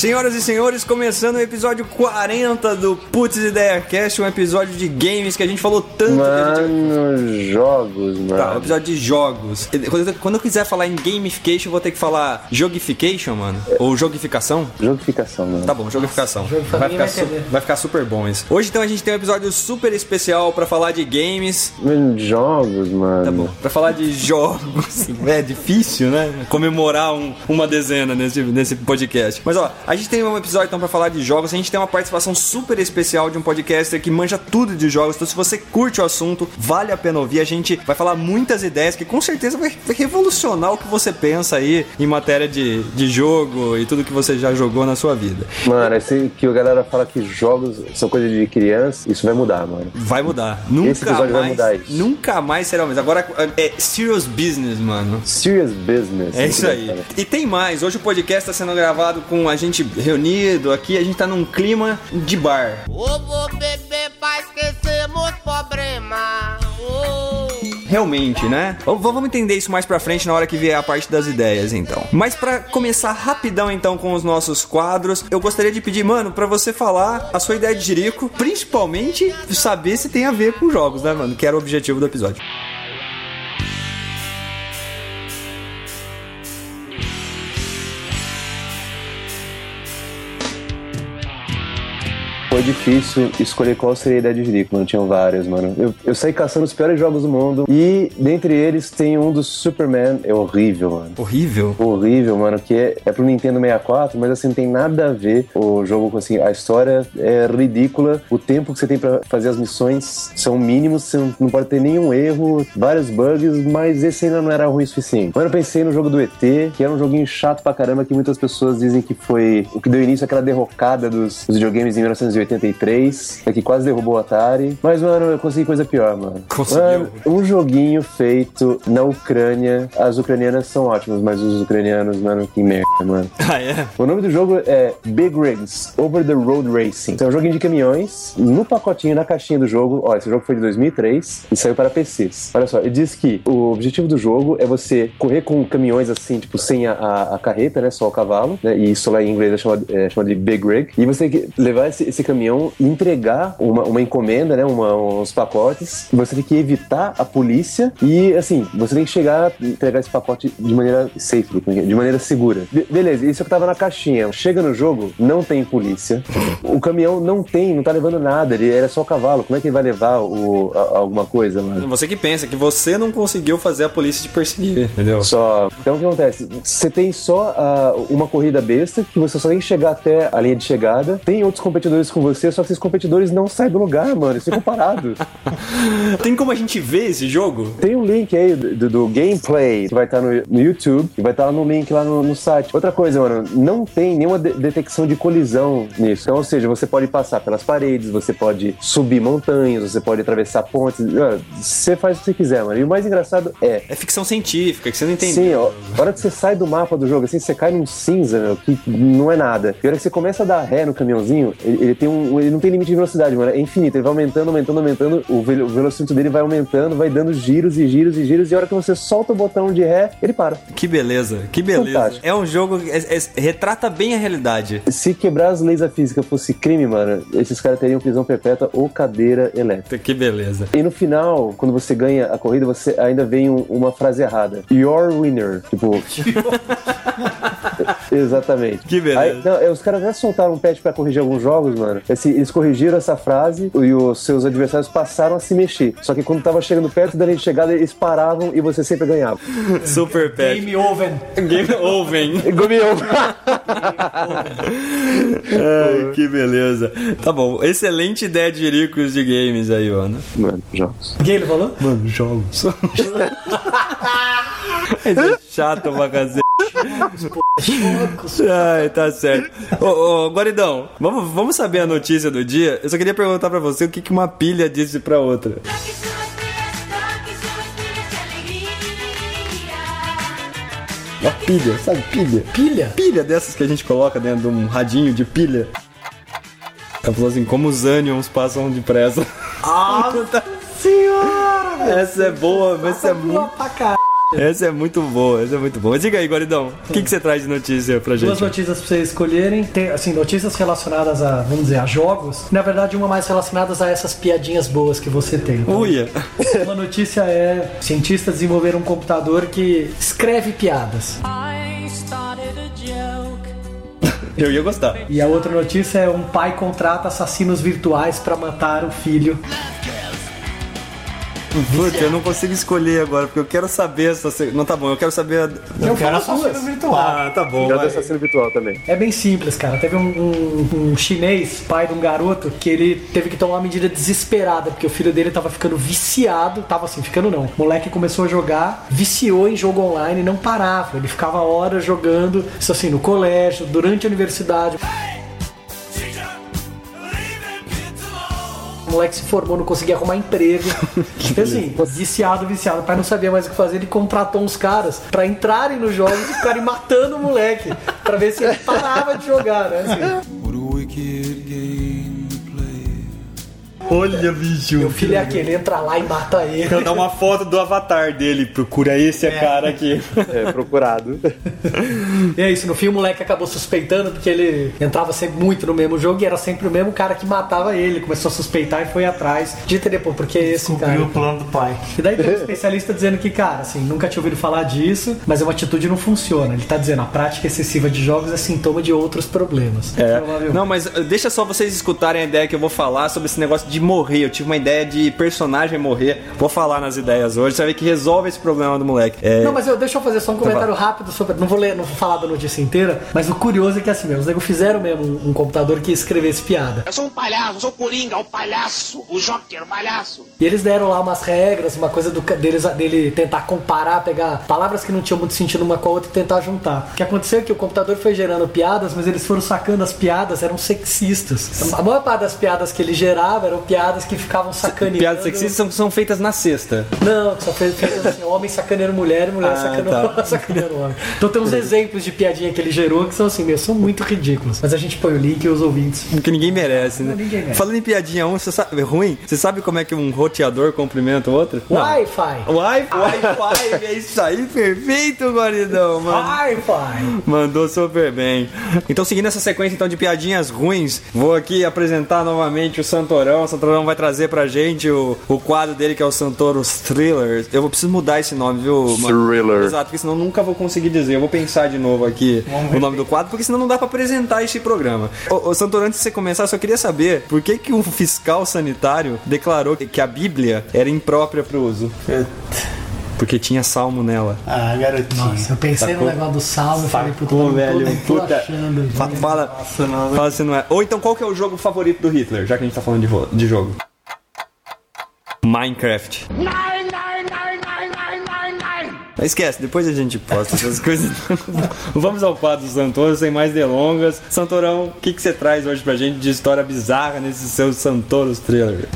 Senhoras e senhores, começando o episódio 40 do Putz Ideia Cast, um episódio de games que a gente falou tanto. Mano, gente... jogos, mano. Tá, um episódio de jogos. Quando eu quiser falar em gamification, eu vou ter que falar jogification, mano? Ou jogificação? Jogificação, mano. Tá bom, jogificação. Vai ficar, vai, vai ficar super bom isso. Hoje então a gente tem um episódio super especial pra falar de games. Jogos, mano. Tá bom. Pra falar de jogos. é difícil, né? Comemorar um, uma dezena nesse, nesse podcast. Mas ó, a gente tem um episódio então para falar de jogos. A gente tem uma participação super especial de um podcaster que manja tudo de jogos. Então, se você curte o assunto, vale a pena ouvir. A gente vai falar muitas ideias que com certeza vai revolucionar o que você pensa aí em matéria de, de jogo e tudo que você já jogou na sua vida. Mano, esse que a galera fala que jogos são coisa de criança, isso vai mudar, mano. Vai mudar. Nunca esse episódio mais, vai mudar isso. Nunca mais será o mesmo. Agora é serious business, mano. Serious business. É isso aí. E tem mais. Hoje o podcast está sendo gravado com a gente reunido aqui, a gente tá num clima de bar. Vou beber pra esquecer meus problemas. Realmente, né? Vamos entender isso mais pra frente na hora que vier a parte das ideias, então. Mas para começar rapidão, então, com os nossos quadros, eu gostaria de pedir, mano, para você falar a sua ideia de Jerico, principalmente saber se tem a ver com jogos, né, mano? Que era o objetivo do episódio. Foi difícil escolher qual seria a ideia de Jerico, mano. Tinham várias, mano. Eu, eu saí caçando os piores jogos do mundo e dentre eles tem um do Superman. É horrível, mano. Horrível? Horrível, mano. Que é, é pro Nintendo 64, mas assim, não tem nada a ver o jogo com assim. A história é ridícula. O tempo que você tem pra fazer as missões são mínimos. Você não, não pode ter nenhum erro, vários bugs, mas esse ainda não era ruim o suficiente. Mano, eu pensei no jogo do ET, que era um joguinho chato pra caramba, que muitas pessoas dizem que foi o que deu início àquela derrocada dos, dos videogames em 1980 83, que quase derrubou o Atari. Mas, mano, eu consegui coisa pior, mano. Conseguiu? Mano, um joguinho feito na Ucrânia. As ucranianas são ótimas, mas os ucranianos, mano, que merda, mano. Ah, é? O nome do jogo é Big Rigs Over the Road Racing. Então, é um joguinho de caminhões. No pacotinho, na caixinha do jogo, ó, esse jogo foi de 2003 e saiu para PCs. Olha só, ele diz que o objetivo do jogo é você correr com caminhões assim, tipo, sem a, a, a carreta, né? Só o cavalo, né? E isso lá em inglês é chamado, é chamado de Big Rig. E você tem que levar esse, esse caminhão e entregar uma, uma encomenda, né? Uma, uns pacotes. Você tem que evitar a polícia e, assim, você tem que chegar e entregar esse pacote de maneira safe, de maneira segura. Be beleza, isso é que tava na caixinha. Chega no jogo, não tem polícia. O caminhão não tem, não tá levando nada. Ele era só cavalo. Como é que ele vai levar o, a, alguma coisa, mano? Você que pensa que você não conseguiu fazer a polícia te perseguir, entendeu? Só. Então o que acontece? Você tem só uh, uma corrida besta que você só tem que chegar até a linha de chegada. Tem outros competidores com você, só que esses competidores não saem do lugar, mano. Eles ficam parados. tem como a gente ver esse jogo? Tem um link aí do, do gameplay que vai estar no, no, YouTube e vai estar lá no link lá no, no site. Outra coisa, mano, não tem nenhuma de detecção de colisão nisso. Então, ou seja, você pode passar pelas paredes, você pode subir montanhas, você pode atravessar pontes. Você faz o que você quiser, mano. E o mais engraçado é. É ficção científica, que você não entende. Sim, ó. A hora que você sai do mapa do jogo, assim, você cai num cinza, meu, que não é nada. E a hora que você começa a dar ré no caminhãozinho, ele, ele tem um. Ele não tem limite de velocidade, mano. É infinito. Ele vai aumentando, aumentando, aumentando. O, ve o velocímetro dele vai aumentando, vai dando giros e giros e giros. E a hora que você solta o botão de ré, ele para. Que beleza, que beleza. Fantástico. É um jogo que é, é, retrata bem a realidade. Se quebrar as leis da física fosse crime, mano, esses caras teriam prisão perpétua ou cadeira elétrica. Que beleza. E no final, quando você ganha a corrida, você ainda vem um, uma frase errada. Your winner. Tipo. Exatamente. Que beleza. Aí, não, os caras até soltaram um patch pra corrigir alguns jogos, mano. Esse, eles corrigiram essa frase e os seus adversários passaram a se mexer. Só que quando tava chegando perto da linha de chegada, eles paravam e você sempre ganhava. Super patch. Game over. Game over. Game over. Ai, que beleza. Tá bom. Excelente ideia de ricos de games aí, Ana. Mano, jogos. O que ele falou? Mano, jogos. é chato pra cacete. Ai, tá certo. Ô, ô, Guaridão, vamos, vamos saber a notícia do dia? Eu só queria perguntar pra você o que, que uma pilha disse pra outra. Uma pilha, sabe? Pilha. Pilha? Pilha dessas que a gente coloca dentro de um radinho de pilha. Ela falou assim, como os ânions passam depressa. Ah, senhora! Essa é boa, mas essa é boa muito, pra caralho. Essa é muito boa, essa é muito boa. Mas diga aí, Guaridão, o que, que você traz de notícia pra Duas gente? notícias pra vocês escolherem. Tem, assim, notícias relacionadas a, vamos dizer, a jogos. Na verdade, uma mais relacionadas a essas piadinhas boas que você tem. Então, Uia. Uma notícia é: cientistas desenvolveram um computador que escreve piadas. I started a joke. Eu ia gostar. E a outra notícia é: um pai contrata assassinos virtuais pra matar o filho. Puta, eu não consigo escolher agora, porque eu quero saber essa. se- Não tá bom, eu quero saber. a- Eu quero falo assassino duas. virtual. Ah, tá bom. Já do assassino virtual também. É bem simples, cara. Teve um, um- um chinês, pai de um garoto, que ele teve que tomar uma medida desesperada, porque o filho dele tava ficando viciado. Tava assim, ficando não. O moleque começou a jogar, viciou em jogo online e não parava. Ele ficava horas jogando, isso assim, no colégio, durante a universidade. O moleque se formou, não conseguia arrumar emprego. Então, assim, viciado, viciado. O pai não sabia mais o que fazer. Ele contratou uns caras pra entrarem no jogo e ficarem matando o moleque. Pra ver se ele parava de jogar, né? Assim. Olha, bicho. Meu filho é aquele, entra lá e mata ele. Eu dar uma foto do avatar dele, procura esse cara aqui. É, procurado. E é isso, no fim o moleque acabou suspeitando porque ele entrava sempre muito no mesmo jogo e era sempre o mesmo cara que matava ele. Começou a suspeitar e foi atrás de entender, pô, porque é esse Cumpriu cara. o plano do pai. E daí tem um especialista dizendo que, cara, assim, nunca tinha ouvido falar disso, mas uma atitude não funciona. Ele tá dizendo, a prática excessiva de jogos é sintoma de outros problemas. É. Provavelmente. Não, mas uh, deixa só vocês escutarem a ideia que eu vou falar sobre esse negócio de morrer. Eu tive uma ideia de personagem morrer. Vou falar nas ideias hoje. Você vai ver que resolve esse problema do moleque. É, Não, mas eu, deixa eu fazer só um comentário rápido sobre. Não vou ler, não vou falar da notícia inteira, mas o curioso é que assim mesmo, os nego fizeram mesmo um, um computador que escrevesse piada. Eu sou um palhaço, eu sou o Coringa, o palhaço, o Joker, o palhaço. E eles deram lá umas regras, uma coisa do, deles, dele tentar comparar, pegar palavras que não tinham muito sentido uma com a outra e tentar juntar. O que aconteceu é que o computador foi gerando piadas, mas eles foram sacando as piadas, eram sexistas. A maior parte das piadas que ele gerava eram piadas que ficavam sacaneando. Piadas sexistas são, são feitas na sexta. Não, fez, fez assim, homem sacaneando mulher e mulher Ah, sacaneando, tá. sacaneando homem. Então tem uns exemplos de piadinha que ele gerou que são assim, meu, são muito ridículos. Mas a gente põe o link e os ouvintes. Que ninguém merece, né? Não, ninguém merece. Falando em piadinha um, você sabe, ruim, você sabe como é que um roteador cumprimenta o outro? Wi-Fi! Wi- Wi-Fi, é isso aí, perfeito, guaridão, mano. Wi-Fi! Mandou super bem. Então, seguindo essa sequência então de piadinhas ruins, vou aqui apresentar novamente o Santorão. O Santorão vai trazer pra gente o, o quadro dele que é o Santoros Thrillers. Eu vou preciso mudar esse nome, viu? Thriller. Exato, porque senão eu nunca vou conseguir dizer. Eu vou pensar de novo aqui o nome do quadro, porque senão não dá pra apresentar esse programa. Ô, ô Santorão, antes de você começar, eu só queria saber por que que um fiscal sanitário declarou que- que a Bíblia era imprópria pro uso? Porque tinha salmo nela. Ah, garotinho. Nossa, eu pensei no negócio do salmo e falei, puta, Pô, eu velho, puta. achando. Fa- gente. fala, não, fala se não é. Ou então, qual que é o jogo favorito do Hitler, já que a gente tá falando de, de jogo? Minecraft. Nein, nein, nein, nein, nein, nein, nein. Mas Esquece, depois a gente posta essas coisas. Vamos ao quadro do Santoro, sem mais delongas. Santorão, o que, que você traz hoje pra gente de história bizarra nesses seus Santoros Thriller?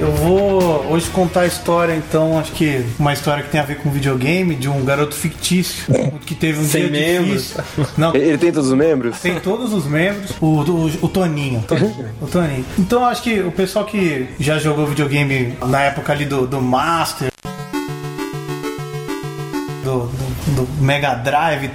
Eu vou hoje contar a história, então, acho que uma história que tem a ver com videogame, de um garoto fictício que teve um Sem dia membros. difícil. Não, Ele tem todos os membros? tem todos os membros, o, o, o Toninho. O Toninho. Então acho que o pessoal que já jogou videogame na época ali do, do Master, do, do, do Mega Drive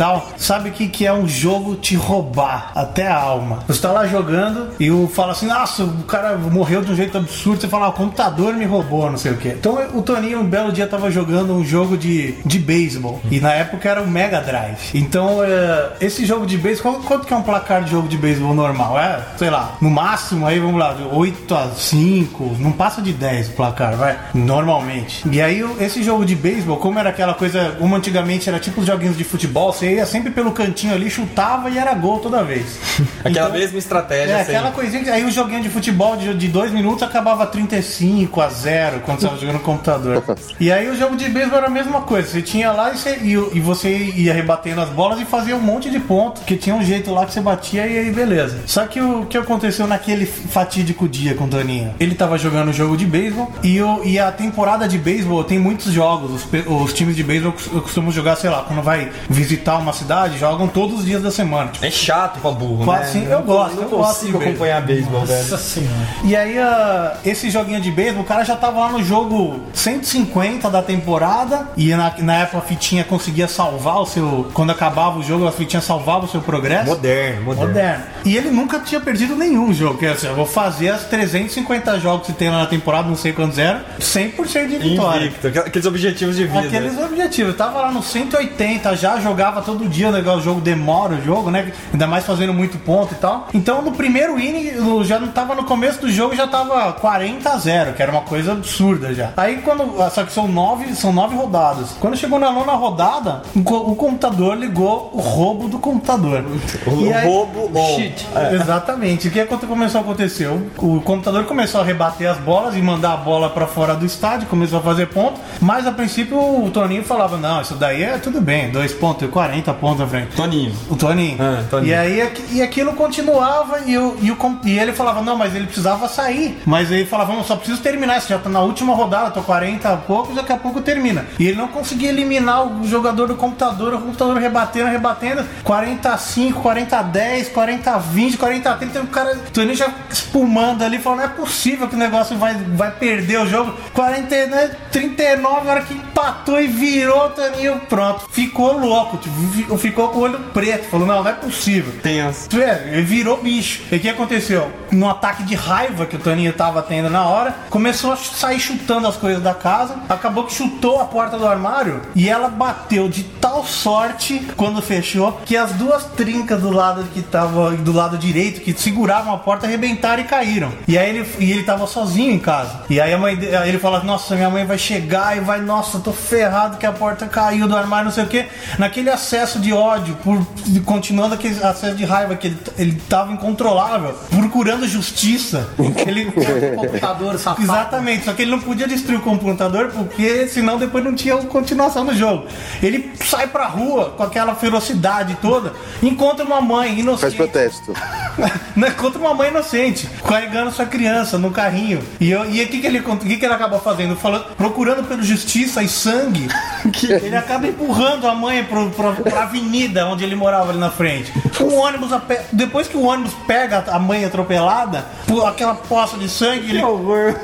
tal, sabe que, que é um jogo te roubar até a alma. Você tá lá jogando e o fala assim, nossa, o cara morreu de um jeito absurdo. Você fala, ah, o computador me roubou, não sei o que. Então o Toninho um belo dia tava jogando um jogo de, de beisebol. E na época era o Mega Drive. Então é, esse jogo de beisebol, quanto que é um placar de jogo de beisebol normal? É, sei lá, no máximo aí, vamos lá, 8 a 5, não passa de 10 o placar, vai, normalmente. E aí o- esse jogo de beisebol, como era aquela coisa, como antigamente era tipo os joguinhos de futebol, você ia sempre pelo cantinho ali, chutava e era gol toda vez. Aquela Então, mesma estratégia. É, sempre. aquela coisinha que aí o joguinho de futebol de, de dois minutos acabava 35 a 0 quando você tava jogando no computador. E aí o jogo de beisebol era a mesma coisa. Você tinha lá e você, e, e você ia rebatendo as bolas e fazia um monte de ponto, que tinha um jeito lá que você batia e aí beleza. Só que o que aconteceu naquele fatídico dia com o Toninho? Ele tava jogando o jogo de beisebol e, o, e a temporada de beisebol tem muitos jogos. Os, os times de beisebol cos- costumam jogar, sei lá, quando vai visitar uma cidade, jogam todos os dias da semana. Tipo, É chato pra burro, Quase né? sim, eu gosto, Não eu gosto de acompanhar beisebol, velho. Nossa senhora. E aí, ah, esse joguinho de beisebol, o cara já tava lá no jogo 150 da temporada. E na, na época a fitinha conseguia salvar o seu. Quando acabava o jogo, a fitinha salvava o seu progresso. Moderno, moderno. Moderno. E ele nunca tinha perdido nenhum jogo. Quer dizer, eu vou fazer as 350 jogos que tem lá na temporada, não sei quantos eram, 100% de vitória. Invicto. aqu- Aqueles objetivos de vida. Aqueles objetivos. Eu tava lá no 180, já jogava todo dia, legal, o jogo demora o jogo, né? Ainda mais fazendo muito ponto e tal. Então no primeiro inning, já não tava no começo do jogo, já tava 40 a 0, que era uma coisa absurda já. Aí quando. Só que são nove, são nove rodadas. Quando chegou na nona rodada, o, co- o computador ligou o roubo do computador. O E aí- roubo on. Shit. Exatamente. O que começou a acontecer? O, o computador começou a rebater as bolas e mandar a bola pra fora do estádio, começou a fazer ponto. Mas a princípio o Toninho falava: Não, isso daí é tudo bem, dois pontos, 40 pontos à frente. Toninho. O Toninho. Ah, Toninho. E aí e aquilo continuava e, o, e, o e ele falava, não, mas ele precisava sair. Mas ele falava, não, só preciso terminar, já tá na última rodada, tô 40 a pouco, daqui a pouco termina. E ele não conseguia eliminar o jogador do computador, o computador rebatendo, rebatendo, 45, 40 10, 40 20, 40 30, o cara, o Toninho já espumando ali, falando, não é possível que o negócio vai, vai perder o jogo. 40, né, 39, a hora que empatou e virou Toninho, pronto. Ficou louco, tipo, ficou com o olho preto, falou, não, não é possível. Tenso. Vê, ele virou bicho. E o que aconteceu? No ataque de raiva que o Toninho tava tendo na hora, começou a sair chutando as coisas da casa. Acabou que chutou a porta do armário e ela bateu de tal sorte quando fechou que as duas trincas do lado que tava do lado direito que seguravam a porta arrebentaram e caíram. E aí ele e ele tava sozinho em casa. E aí a mãe aí ele fala: "Nossa, minha mãe vai chegar e vai, nossa, tô ferrado que a porta caiu do armário, não sei o quê". Naquele acesso de ódio, por continuando aquele acesso de raiva que ele, ele tava incontrolável, procurando justiça. Ele Computador safado. Exatamente, só que ele não podia destruir o computador porque senão depois não tinha continuação do jogo. Ele sai pra rua com aquela ferocidade toda, encontra uma mãe Faz inocente. protesto. Não, Encontra uma mãe inocente, carregando sua criança no carrinho. E o que, que, ele, o que, que ele acaba fazendo? Falando, procurando pelo justiça e sangue. ele acaba empurrando a mãe pro, pro, pra avenida onde ele morava ali na frente. O ônibus, depois que o ônibus pega a mãe atropelada, por aquela poça de sangue, ele,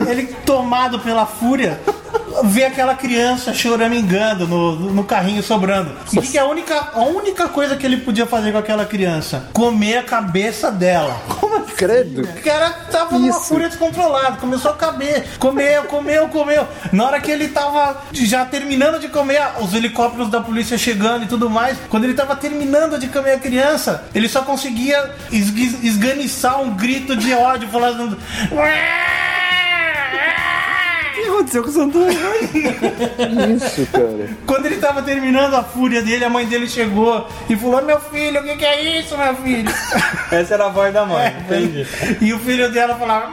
ele tomado pela fúria. Vê aquela criança choramingando no, no carrinho sobrando. E que, que é a única, a única coisa que ele podia fazer com aquela criança? Comer a cabeça dela. Credo. O cara tava numa Isso. fúria descontrolada, começou a caber, comeu, comeu, comeu. Na hora que ele tava já terminando de comer, os helicópteros da polícia chegando e tudo mais, quando ele tava terminando de comer a criança, ele só conseguia esganiçar um grito de ódio, falando. O que aconteceu com o Santana? Isso, cara. Quando ele tava terminando a fúria dele, a mãe dele chegou e falou: Meu filho, o que, que é isso, meu filho? Essa era a voz da mãe, entendi. E o filho dela falava.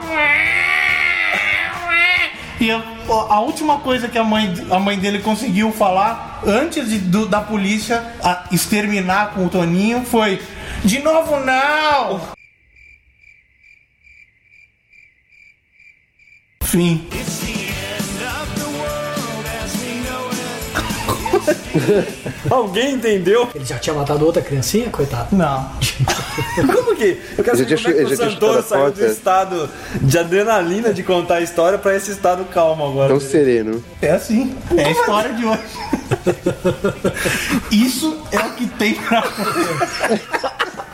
E a, a última coisa que a mãe, a mãe dele conseguiu falar antes de- do- da polícia a- exterminar com o Toninho foi: De novo, não! Fim. Alguém entendeu? Ele já tinha matado outra criancinha, coitado. Não. Como que? Eu quero saber já como é que o Santoro saiu do porta. estado de adrenalina de contar a história pra esse estado calmo agora. Tão sereno. É assim. É a história de hoje. Isso é o que tem pra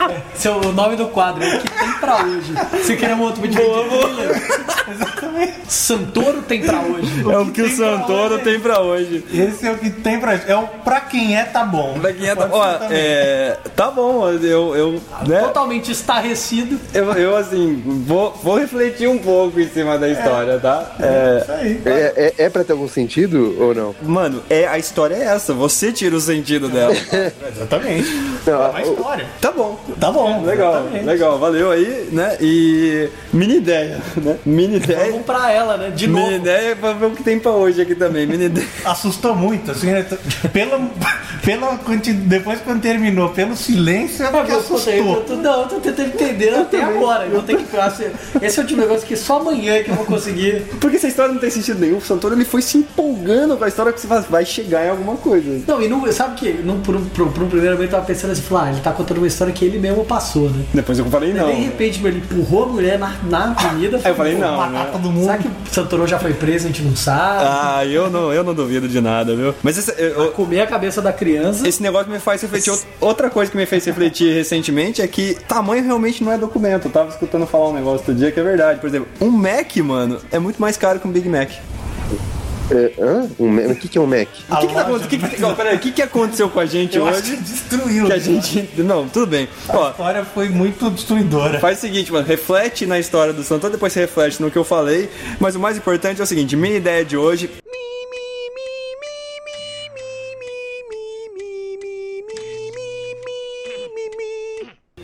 Seu, o nome do quadro é o que tem pra hoje. Você quer um outro vídeo boa, boa. Exatamente. Santoro tem pra hoje. É o que o tem pra Santoro hoje. tem pra hoje. Esse é o que tem pra. É o pra quem é, tá bom. Pra quem é, tá, também. é, tá bom, eu, eu, né, Totalmente estarrecido. eu, eu, assim, vou, vou refletir um pouco em cima da história, tá? É, Isso aí. É, é, é pra ter algum sentido ou não? mano, é, a história é essa, você tira o sentido dela. Exatamente. Não, É uma história. tá bom. Tá bom. Legal, exatamente. legal, valeu aí, né? E mini ideia, né? Mini ideia. Vamos pra ela, né? De Mini novo. ideia pra ver o que tem pra hoje aqui também. Mini ideia. Assustou muito, assim, né? pela, pela depois quando terminou, pelo silêncio, é porque tô, eu assustou. tô, não, eu tô tentando entender até agora. Eu vou ter que. Esse é o tipo de negócio que só amanhã que eu vou conseguir. Porque essa história não tem sentido nenhum. O Santoro ele foi se empolgando com a história que você vai chegar em alguma coisa. Não, e não, sabe que por, um- por, um primeiro momento eu tava pensando assim, falar, ah, ele tá contando uma história que ele mesmo passou, né? Depois eu falei não. De repente, ele empurrou a mulher na, na avenida. Aí eu falei não. Matar né? todo mundo. Será que o Santoro já foi preso, a gente não sabe? Ah, eu não, eu não duvido de nada, viu? Mas esse, eu- Comer a cabeça da criança. esse negócio me faz refletir. Outra coisa que me fez refletir recentemente é que tamanho realmente não é documento. Eu tava escutando falar um negócio outro dia que é verdade. Por exemplo, um Mac, mano, é muito mais caro que um Big Mac. É, hã? Um Mac- O que, que é um Mac? O que, que, tá acontecendo? O que, que, ó, peraí, o que, que aconteceu com a gente Eu acho que hoje? destruiu. Que a né? gente. Não, tudo bem. A Ó, história foi muito destruidora. Faz o seguinte, mano, reflete na história do Santoro, depois você reflete no que eu falei. Mas o mais importante é o seguinte: minha ideia de hoje.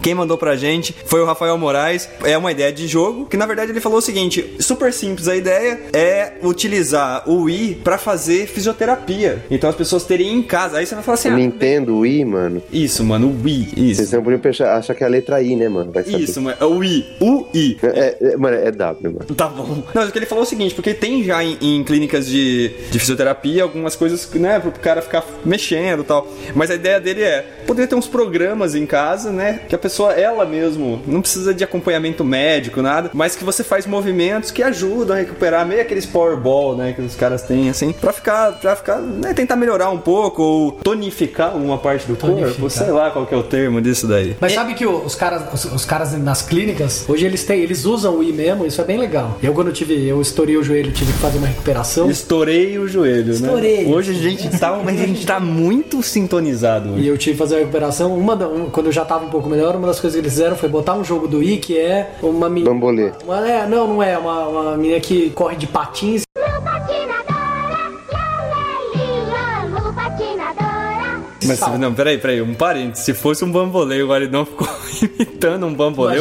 Quem mandou pra gente foi o Rafael Moraes. É uma ideia de jogo que na verdade ele falou o seguinte: super simples a ideia é utilizar o Wii pra fazer fisioterapia. Então as pessoas terem em casa. Aí você vai falar assim: ah, Nintendo Wii, mano. isso, mano, o Wii, isso. Vocês não podiam achar que é a letra I, né, mano? Isso, mano, é o Wii, o I. É, é- mano, é W, mano. Tá bom. Não, o que ele falou é o seguinte, porque tem já em, em clínicas de, de fisioterapia algumas coisas, né, pro cara ficar mexendo e tal. Mas a ideia dele é poder ter uns programas em casa, né, que a pessoa, ela mesmo, não precisa de acompanhamento médico, nada, mas que você faz movimentos que ajudam a recuperar meio aqueles powerball, né, que os caras têm, assim, pra ficar, pra ficar, né, tentar melhorar um pouco ou tonificar uma parte do Tonificar. corpo, sei lá qual que é o termo disso daí. Mas sabe que os caras, os, os caras nas clínicas, hoje eles têm, eles usam o I mesmo, isso é bem legal. Eu quando eu tive, eu estourei o joelho, tive que fazer uma recuperação. Estourei o joelho, Estourei. né? Hoje a gente tá, a gente tá muito sintonizado. hoje. E eu tive que fazer a recuperação. Uma da- um- quando eu já tava um pouco melhor, uma das coisas que eles fizeram foi botar um jogo do I que é uma menina. Bambolê. Uma, é, não, não é. Uma, uma menina que corre de patins. Mas não, peraí, peraí, um parênteses. Se fosse um bambolê, o Guaridão ficou imitando um bambolê,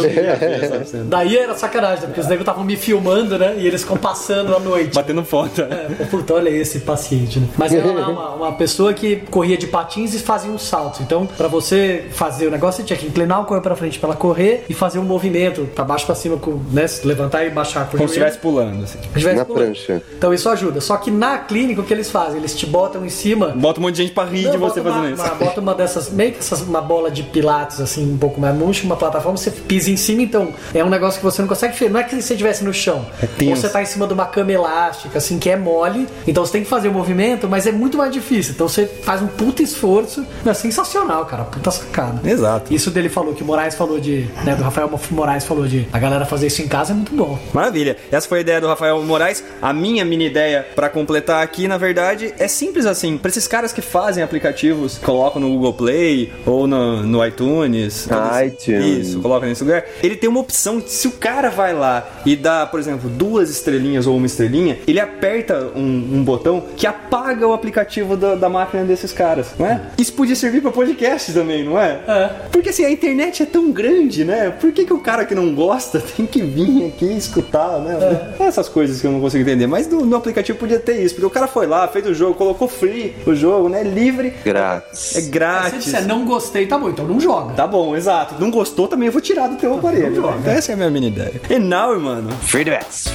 cena. Daí era sacanagem, né? porque os negros estavam me filmando, né? E eles ficam passando à noite. Batendo foto. É, Puta, olha esse paciente, né? Mas era uma, uma pessoa que corria de patins e fazia um salto. Então, pra você fazer o negócio, você tinha que inclinar o corpo pra frente pra ela correr e fazer um movimento pra baixo pra cima, com, né? Se Levantar e baixar com Como se estivesse pulando, assim. Estivesse Na pulando. prancha. Então isso ajuda. Só que na clínica o que eles fazem? Eles te botam em cima. Bota um monte de gente pra rir Não, de você fazendo isso. Uma- bota uma dessas, meio que essas, uma bola de pilates, assim, um pouco mais murcha, uma plataforma, você pisa em cima, então é um negócio que você não consegue ver. Não é que você estivesse no chão. É tenso. Ou você tá em cima de uma cama elástica, assim, que é mole. Então você tem que fazer o movimento, mas é muito mais difícil. Então você faz um puta esforço. É sensacional, cara. Puta sacada. Exato. Isso dele falou, que o Moraes falou de. Né, do Rafael Moraes falou de a galera fazer isso em casa é muito bom. Maravilha. Essa foi a ideia do Rafael Moraes. A minha mini ideia pra completar aqui, na verdade, é simples assim. Pra esses caras que fazem aplicativos, colocam no Google Play ou no, no iTunes. iTunes. Isso, coloca nesse lugar. Ele tem uma opção. Se o cara vai lá e dá, por exemplo, duas estrelinhas ou uma estrelinha, ele aperta um, um botão que apaga o aplicativo da, da máquina desses caras, não é? Isso podia servir pra podcast também, não é? É. Porque assim, a internet é tão grande, né? Por que, que o cara que não gosta tem que vir aqui escutar, né? Essas coisas que eu não consigo entender. Mas no, no aplicativo podia ter isso, porque o cara foi lá, fez o jogo, colocou free o jogo, né? Livre. Grátis. É Se grátis. disser não gostei, tá bom, então não joga. Tá bom, exato. Não gostou, também eu vou tirar do teu aparelho. né? Então essa é a minha mini ideia. E now, mano, Free the best.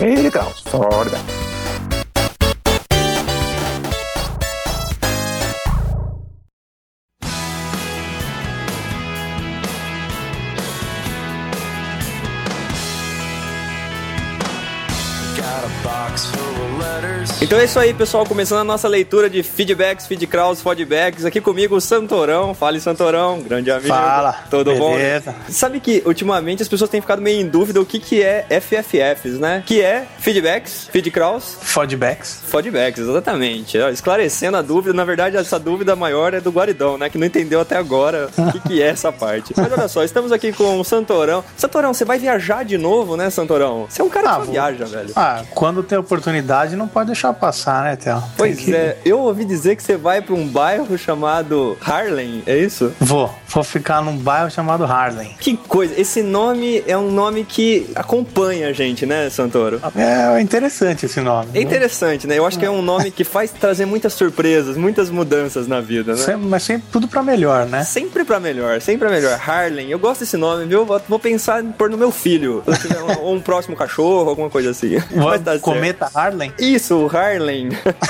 Então é isso aí, pessoal. Começando a nossa leitura de feedbacks, feedcrawls, feedbacks. Aqui comigo o Santorão. Fale, Santorão. Grande amigo. Fala. Tudo Beleza. bom? Sabe que ultimamente as pessoas têm ficado meio em dúvida o que, que é FFFs, né? Que é feedbacks, feedcrawls, Fodbacks. feedbacks, exatamente. Esclarecendo a dúvida, na verdade, essa dúvida maior é do Guaridão, né? Que não entendeu até agora o que, que é essa parte. Mas olha só, estamos aqui com o Santorão. Santorão, você vai viajar de novo, né, Santorão? Você é um cara Ah, que viaja, velho. Ah, quando tem oportunidade, não pode deixar passar, né, Theo? Tem Pois que- é, eu ouvi dizer que você vai pra um bairro chamado Harlem, é isso? Vou. Vou ficar num bairro chamado Harlem. Que coisa, esse nome é um nome que acompanha a gente, né, Santoro? É interessante esse nome. É interessante, né? Eu acho que é um nome que faz trazer muitas surpresas, muitas mudanças na vida, né? Sempre- mas sempre tudo pra melhor, né? Sempre pra melhor, sempre pra melhor. Harlem, eu gosto desse nome, viu? Vou, pensar em pôr no meu filho. Um- Ou um próximo cachorro, alguma coisa assim. Mas tá certo. Cometa Harlem? Isso, o Harlem.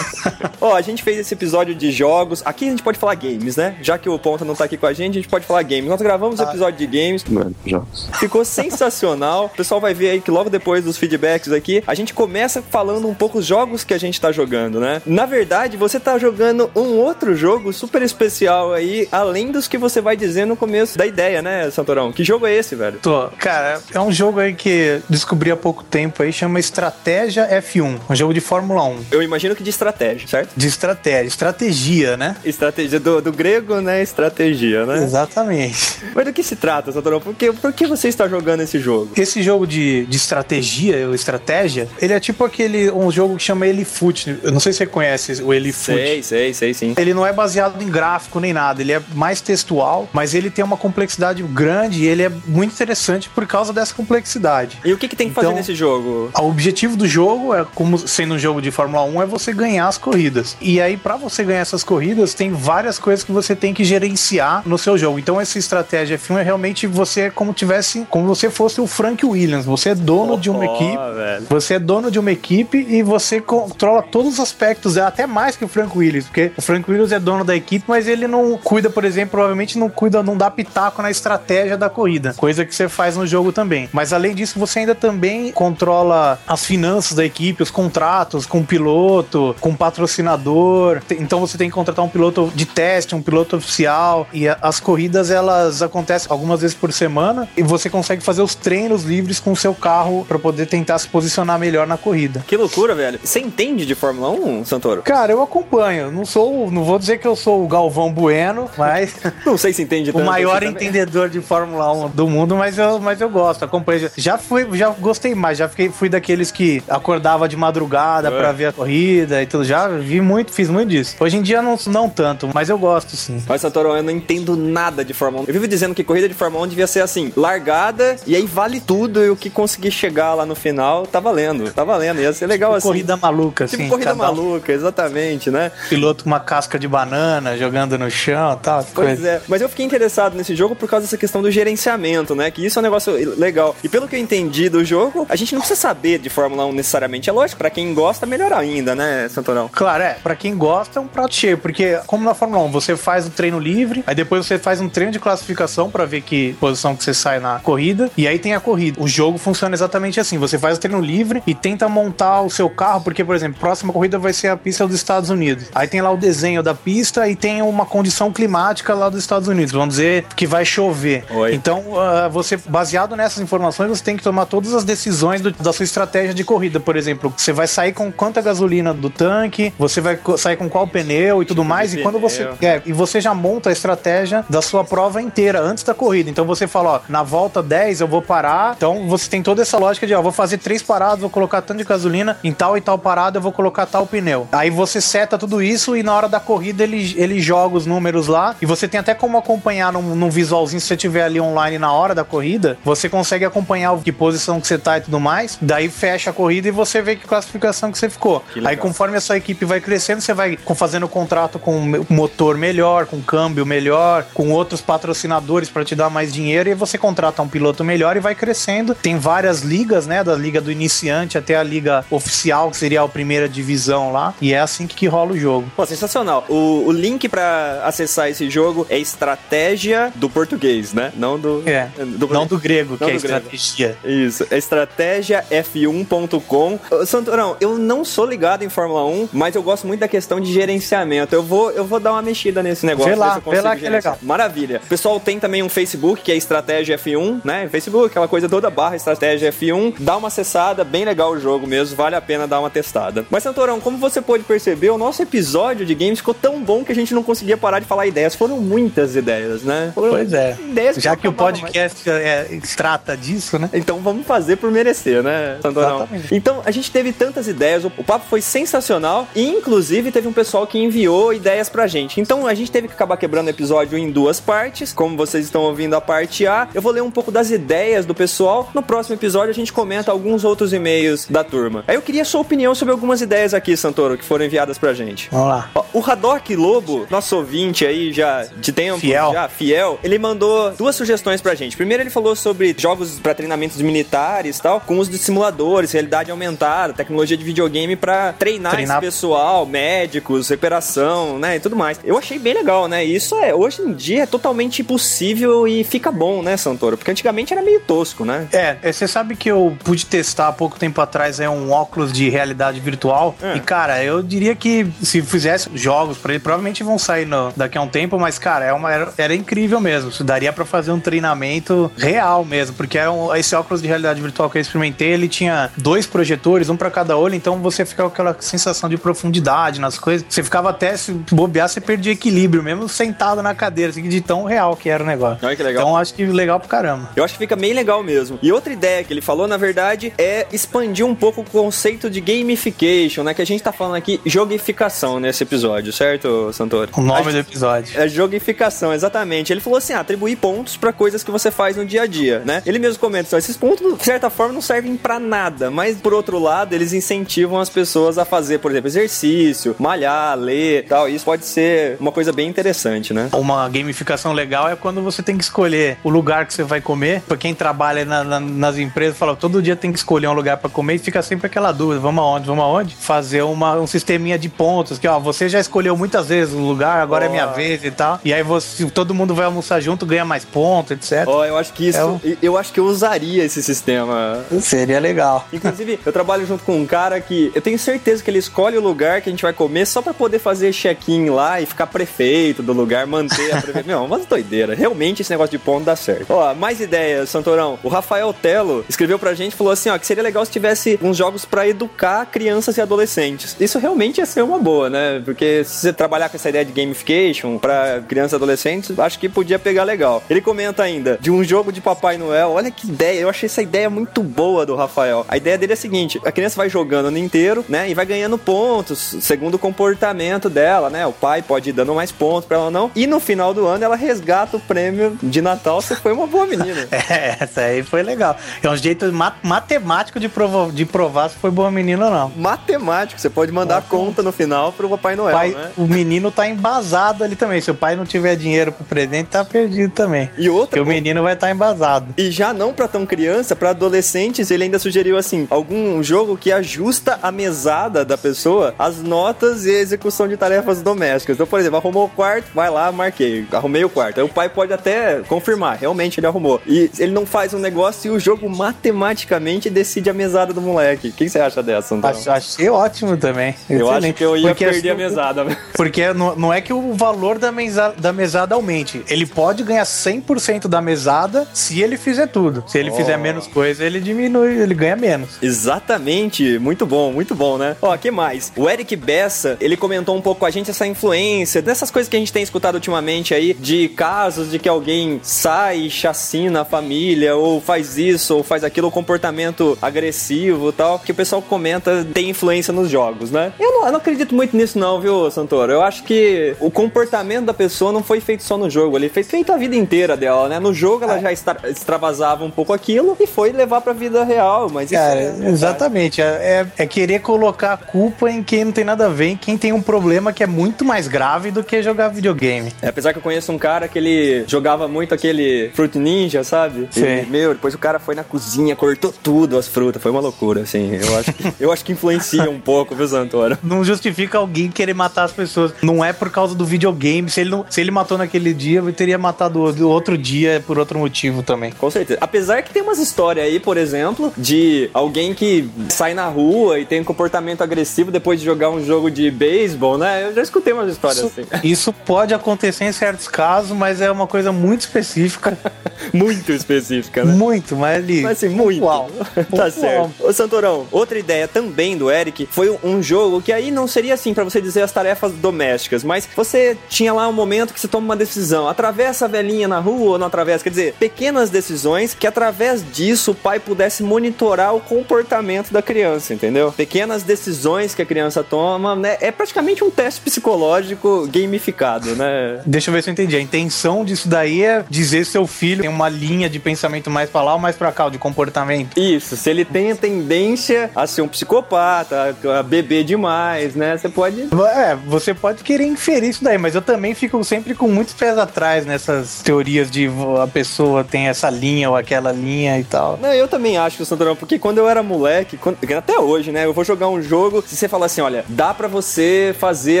Ó, a gente fez esse episódio de jogos. Aqui a gente pode falar games, né? Já que o Ponta não tá aqui com a gente, a gente pode falar games. Nós gravamos o episódio de games. Mano, jogos. Ficou sensacional. O pessoal vai ver aí que logo depois dos feedbacks aqui, a gente começa falando um pouco os jogos que a gente tá jogando, né? Na verdade, você tá jogando um outro jogo super especial aí, além dos que você vai dizer no começo da ideia, né, Santorão? Que jogo é esse, velho? Tô. Cara, é um jogo aí que descobri há pouco tempo aí, chama Estratégia F1. Um jogo de Fórmula 1. Eu imagino que de estratégia, certo? De estratégia. Estratégia, né? Estratégia do, do grego, né? Estratégia, né? Exatamente. Mas do que se trata, Santorão? Por que, por que você está jogando esse jogo? Esse jogo de, de estratégia, ou estratégia, ele é tipo aquele um jogo que chama Elifoot. Eu não sei se você conhece o Elifoot. Sei, sei, sei sim. Ele não é baseado em gráfico nem nada, ele é mais textual, mas ele tem uma complexidade grande e ele é muito interessante por causa dessa complexidade. E o que, que tem que fazer Então- nesse jogo? O objetivo do jogo é, como sendo um jogo de Fórmula 1, é você ganhar as corridas. E aí, pra você ganhar essas corridas, tem várias coisas que você tem que gerenciar no seu jogo. Então, essa estratégia F1 é realmente você como tivesse, como você fosse o Frank Williams. Você é dono de uma equipe. velho. Você é dono de uma equipe e você controla todos os aspectos, é até mais que o Frank Williams, porque o Frank Williams é dono da equipe, mas ele não cuida, por exemplo, provavelmente não cuida, não dá pitaco na estratégia da corrida, coisa que você faz no jogo também. Mas além disso, você ainda também controla as finanças da equipe, os contratos com o piloto, com o patrocinador. Então você tem que contratar um piloto de teste, um piloto oficial. E as corridas elas acontecem algumas vezes por semana e você consegue fazer os treinos livres com o seu carro para poder tentar se posicionar melhor na corrida. Que loucura, velho. Você entende de Fórmula 1, Santoro? Cara, eu acompanho. Não sou, não vou dizer que eu sou o Galvão Bueno, mas Não sei se entende o tanto maior assim também. entendedor de Fórmula 1 do mundo, mas eu, mas eu gosto, acompanho. Já fui, já gostei mais, já fiquei, fui daqueles que acordava de madrugada É. pra ver a corrida e tudo. Já vi muito, fiz muito disso. Hoje em dia não, não tanto, mas eu gosto sim. Mas, Santoro, eu não entendo nada de Fórmula 1. Eu vivo dizendo que corrida de Fórmula 1 devia ser assim, largada, e aí vale tudo, e o que conseguir chegar lá no final, tá valendo. Tá valendo, ia ser legal assim. Corrida maluca, Tipo assim. corrida cada um maluca, exatamente, né? Piloto com uma casca de banana jogando no chão e tal. Pois coisa. é, mas eu fiquei interessado nesse jogo por causa dessa questão do gerenciamento, né? Que isso é um negócio legal. E pelo que eu entendi do jogo, a gente não precisa saber de Fórmula 1 necessariamente. É lógico, pra quem gosta, melhor ainda, né, Santorão? Claro, é. Pra quem gosta, é um prato cheio. Porque, como na Fórmula 1, você faz o treino livre, aí depois você faz um treino de classificação pra ver que posição que você sai na corrida, e aí tem a corrida. O jogo funciona exatamente assim. Você faz o treino livre e tenta montar o seu carro, porque, por exemplo, a próxima corrida vai ser a pista dos Estados Unidos. Aí tem lá o desenho da pista e tem uma condição climática lá dos Estados Unidos. Vamos dizer que vai chover. Oi. Então, ah, você, baseado nessas informações, você tem que tomar todas as decisões do- da sua estratégia de corrida. Por exemplo, você vai sair com quanta gasolina do tanque, você vai sair com qual pneu e tudo mais. E quando você. É, e você já monta a estratégia da sua prova inteira antes da corrida. Então você fala, ó, na volta 10 eu vou parar. Então você tem toda essa lógica de, ó, vou fazer três paradas, vou colocar tanto de gasolina, em tal e tal parada eu vou colocar tal pneu. Aí você seta tudo isso e na hora da corrida ele, ele joga os números lá e você tem até como acompanhar num, num visualzinho se você tiver ali online na hora da corrida, você consegue acompanhar que posição que você tá e tudo mais. Daí fecha a corrida e você vê que classificação que você ficou. legal. Aí conforme a sua equipe vai crescendo, você vai fazendo contrato com motor melhor, com câmbio melhor, com com outros patrocinadores para te dar mais dinheiro e você contrata um piloto melhor e vai crescendo. Tem várias ligas, né? Da liga do iniciante até a liga oficial, que seria a primeira divisão lá. E é assim que, que rola o jogo. Pô, sensacional. O, o link pra acessar esse jogo é estratégia do português, né? Não do. É. do Não do grego, Não que é grego. estratégia. Isso, é estratégiaf1.com. Ô, Santorão, eu não sou ligado em Fórmula 1, mas eu gosto muito da questão de gerenciamento. Eu vou, eu vou dar uma mexida nesse negócio. Vê lá, vê lá que é legal. Maravilha. O pessoal tem também um Facebook, que é Estratégia F1, né? Facebook, aquela coisa toda barra Estratégia F1. Dá uma acessada, bem legal o jogo mesmo, vale a pena dar uma testada. Mas, Santorão, como você pôde perceber, o nosso episódio de games ficou tão bom que a gente não conseguia parar de falar ideias. Foram muitas ideias, né? Foram Pois é. ideias Já que o acabavam mais. podcast é, trata disso, né? Então vamos fazer por merecer, né, Santorão? Exatamente. Então a gente teve tantas ideias, o, o papo foi sensacional e inclusive teve um pessoal que enviou ideias pra gente. Então a gente teve que acabar quebrando o episódio em duas partes. Como vocês estão ouvindo a parte A, eu vou ler um pouco das ideias do pessoal. No próximo episódio a gente comenta alguns outros e-mails da turma. Aí eu queria sua opinião sobre algumas ideias aqui, Santoro, que foram enviadas pra gente. Vamos lá. Ó, O Haddock Lobo, nosso ouvinte aí já de tempo, Fiel. já fiel, ele mandou duas sugestões pra gente. Primeiro ele falou sobre jogos pra treinamentos militares e tal, com uso de simuladores, realidade aumentada, tecnologia de videogame pra treinar, Treinar. esse pessoal, médicos, recuperação, né, e tudo mais. Eu achei bem legal, né? E Isso é, hoje em dia é totalmente possível e fica bom, né, Santoro? Porque antigamente era meio tosco, né? É, é, você sabe que eu pude testar há pouco tempo atrás é um óculos de realidade virtual. É. E, cara, eu diria que se fizesse jogos pra ele, provavelmente vão sair no- daqui a um tempo, mas, cara, é uma, era, era incrível mesmo. Isso daria pra fazer um treinamento real mesmo, porque é um- esse óculos de realidade virtual que eu experimentei, ele tinha dois projetores, um pra cada olho, então você ficava com aquela sensação de profundidade nas coisas. Você ficava até, se bobear, você perdia equilíbrio, mesmo sentado na cadeira, assim, de tão real que era o negócio. Olha que legal. Então, acho que legal pra caramba. Eu acho que fica bem legal mesmo. E outra ideia que ele falou, na verdade, é expandir um pouco o conceito de gamification, né? Que a gente tá falando aqui, jogificação nesse episódio, certo, Santoro? O nome A do episódio. É jogificação, exatamente. Ele falou assim: ah, atribuir pontos pra coisas que você faz no dia a dia, né? Ele mesmo comenta esses pontos, de certa forma, não servem pra nada, mas por outro lado, eles incentivam as pessoas a fazer, por exemplo, exercício, malhar, ler tal. Isso pode ser uma coisa bem interessante, né? Uma gamificação legal é quando você tem que escolher o lugar que você vai comer. Pra quem trabalha na- na- nas empresas, fala, todo dia tem que escolher um lugar pra comer e fica sempre aquela dúvida: vamos aonde, vamos aonde? Fazer uma, um sisteminha de pontos, que ó, você já escolheu muitas vezes o lugar, agora é minha vez e tal. E aí você, todo mundo vai almoçar junto, ganha mais pontos, etc. Ó, eu acho que isso. É um- Eu acho que eu usaria esse sistema. Seria legal. Inclusive, eu trabalho junto com um cara que eu tenho certeza que ele escolhe o lugar que a gente vai comer só pra poder fazer check-in lá e ficar prefeito do lugar, manter a Não, umas doideira. Realmente esse negócio de ponto dá certo. Ó, mais ideias, Santorão. O Rafael Telo escreveu pra gente falou assim, ó, que seria legal se tivesse uns jogos pra educar crianças e adolescentes. Isso realmente ia ser uma boa, né? Porque se você trabalhar com essa ideia de gamification pra crianças e adolescentes, acho que podia pegar legal. Ele comenta ainda de um jogo de Papai Noel. Olha que ideia, eu achei essa ideia muito boa do Rafael. A ideia dele é a seguinte: a criança vai jogando o ano inteiro, né? E vai ganhando pontos segundo o comportamento dela, né? O pai pode ir dando mais pontos pra ela não. E no final do ano ela resgata o prêmio de Natal. Você foi uma boa menina. É, essa aí foi legal. É um jeito ma- matemático de, provo- de provar se foi boa menina ou não. Matemático, você pode mandar a conta no final pro Papai Noel, pai- né? O menino tá embasado ali também. Se o pai não tiver dinheiro pro presente, tá perdido também. E outra Porque o menino vai estar embasado. E já não pra tão criança, pra adolescentes, ele ainda sugeriu assim, algum jogo que ajusta a mesada da pessoa as notas e a execução de tarefas domésticas. Então, por exemplo, arrumou o quarto, vai lá, marquei, arrumei o quarto. Aí o pai pode até confirmar, realmente ele arrumou. E ele não faz um negócio e o jogo matematicamente decide a mesada do moleque. O que você acha dessa, Antônio? Acho, achei ótimo também. Eu acho Excelente. que eu ia Porque perder a mesada. Porque não, não é que o valor da, mesa, da mesada aumente. Ele pode ganhar 100% da mesada se ele fizer tudo. Se ele fizer menos coisa, ele diminui, ele ganha menos. Exatamente, muito bom, muito bom, né? Ó, que mais? O Eric Bessa, ele comentou um pouco com a gente essa influência dessas coisas que a gente tem escutado ultimamente aí, de casos de que alguém sai, chacina a família, ou faz isso, ou faz aquilo, comportamento agressivo e tal, que o pessoal comenta tem influência nos jogos, né? Eu não, eu não acredito muito nisso não, viu, Santoro? Eu acho que o comportamento da pessoa não foi feito só no jogo, ele foi feito a vida inteira dela, né? No jogo ela já extra- extravasava um pouco aquilo e foi levar pra vida real, mas Cara, é- exatamente. É, é querer colocar a culpa em quem não tem nada a ver, em quem tem um problema que é muito mais grave do que jogar videogame. É, apesar que eu conheço conheço um cara que ele jogava muito aquele Fruit Ninja, sabe? Sei. E, meu, depois o cara foi na cozinha, cortou tudo as frutas. Foi uma loucura, assim. Eu acho que, eu acho que influencia um pouco, viu, Santoro? Não justifica alguém querer matar as pessoas. Não é por causa do videogame. Se ele, não, se ele matou naquele dia, ele teria matado do outro dia por outro motivo também. Com certeza. Apesar que tem umas histórias aí, por exemplo, de alguém que sai na rua e tem um comportamento agressivo depois de jogar um jogo de beisebol, né? Eu já escutei umas histórias Isso, assim. isso pode acontecer em certos casos, mas é uma coisa muito específica. Muito específica, né? Muito, mas ali. Mas assim, muito. Pontual. tá Pontual. certo. Ô Santorão, outra ideia também do Eric foi um jogo que aí não seria assim pra você dizer as tarefas domésticas, mas você tinha lá um momento que você toma uma decisão, atravessa a velhinha na rua ou não atravessa, quer dizer, pequenas decisões que através disso o pai pudesse monitorar o comportamento da criança, entendeu? Pequenas decisões que a criança toma, né? É praticamente um teste psicológico gamificado, né? Deixa eu ver se eu entendi. A intenção disso daí é dizer se seu filho tem uma linha de pensamento mais pra lá ou mais pra cá, de comportamento. Isso, se ele tem a tendência a ser um psicopata, a beber demais, né? Você pode. É, você pode querer inferir isso daí, mas eu também fico sempre com muitos pés atrás nessas teorias de a pessoa tem essa linha ou aquela linha e tal. Não, eu também acho, Santorão, porque quando eu era moleque, quando- até hoje, né? Eu vou jogar um jogo, se você falar assim, olha, dá pra você fazer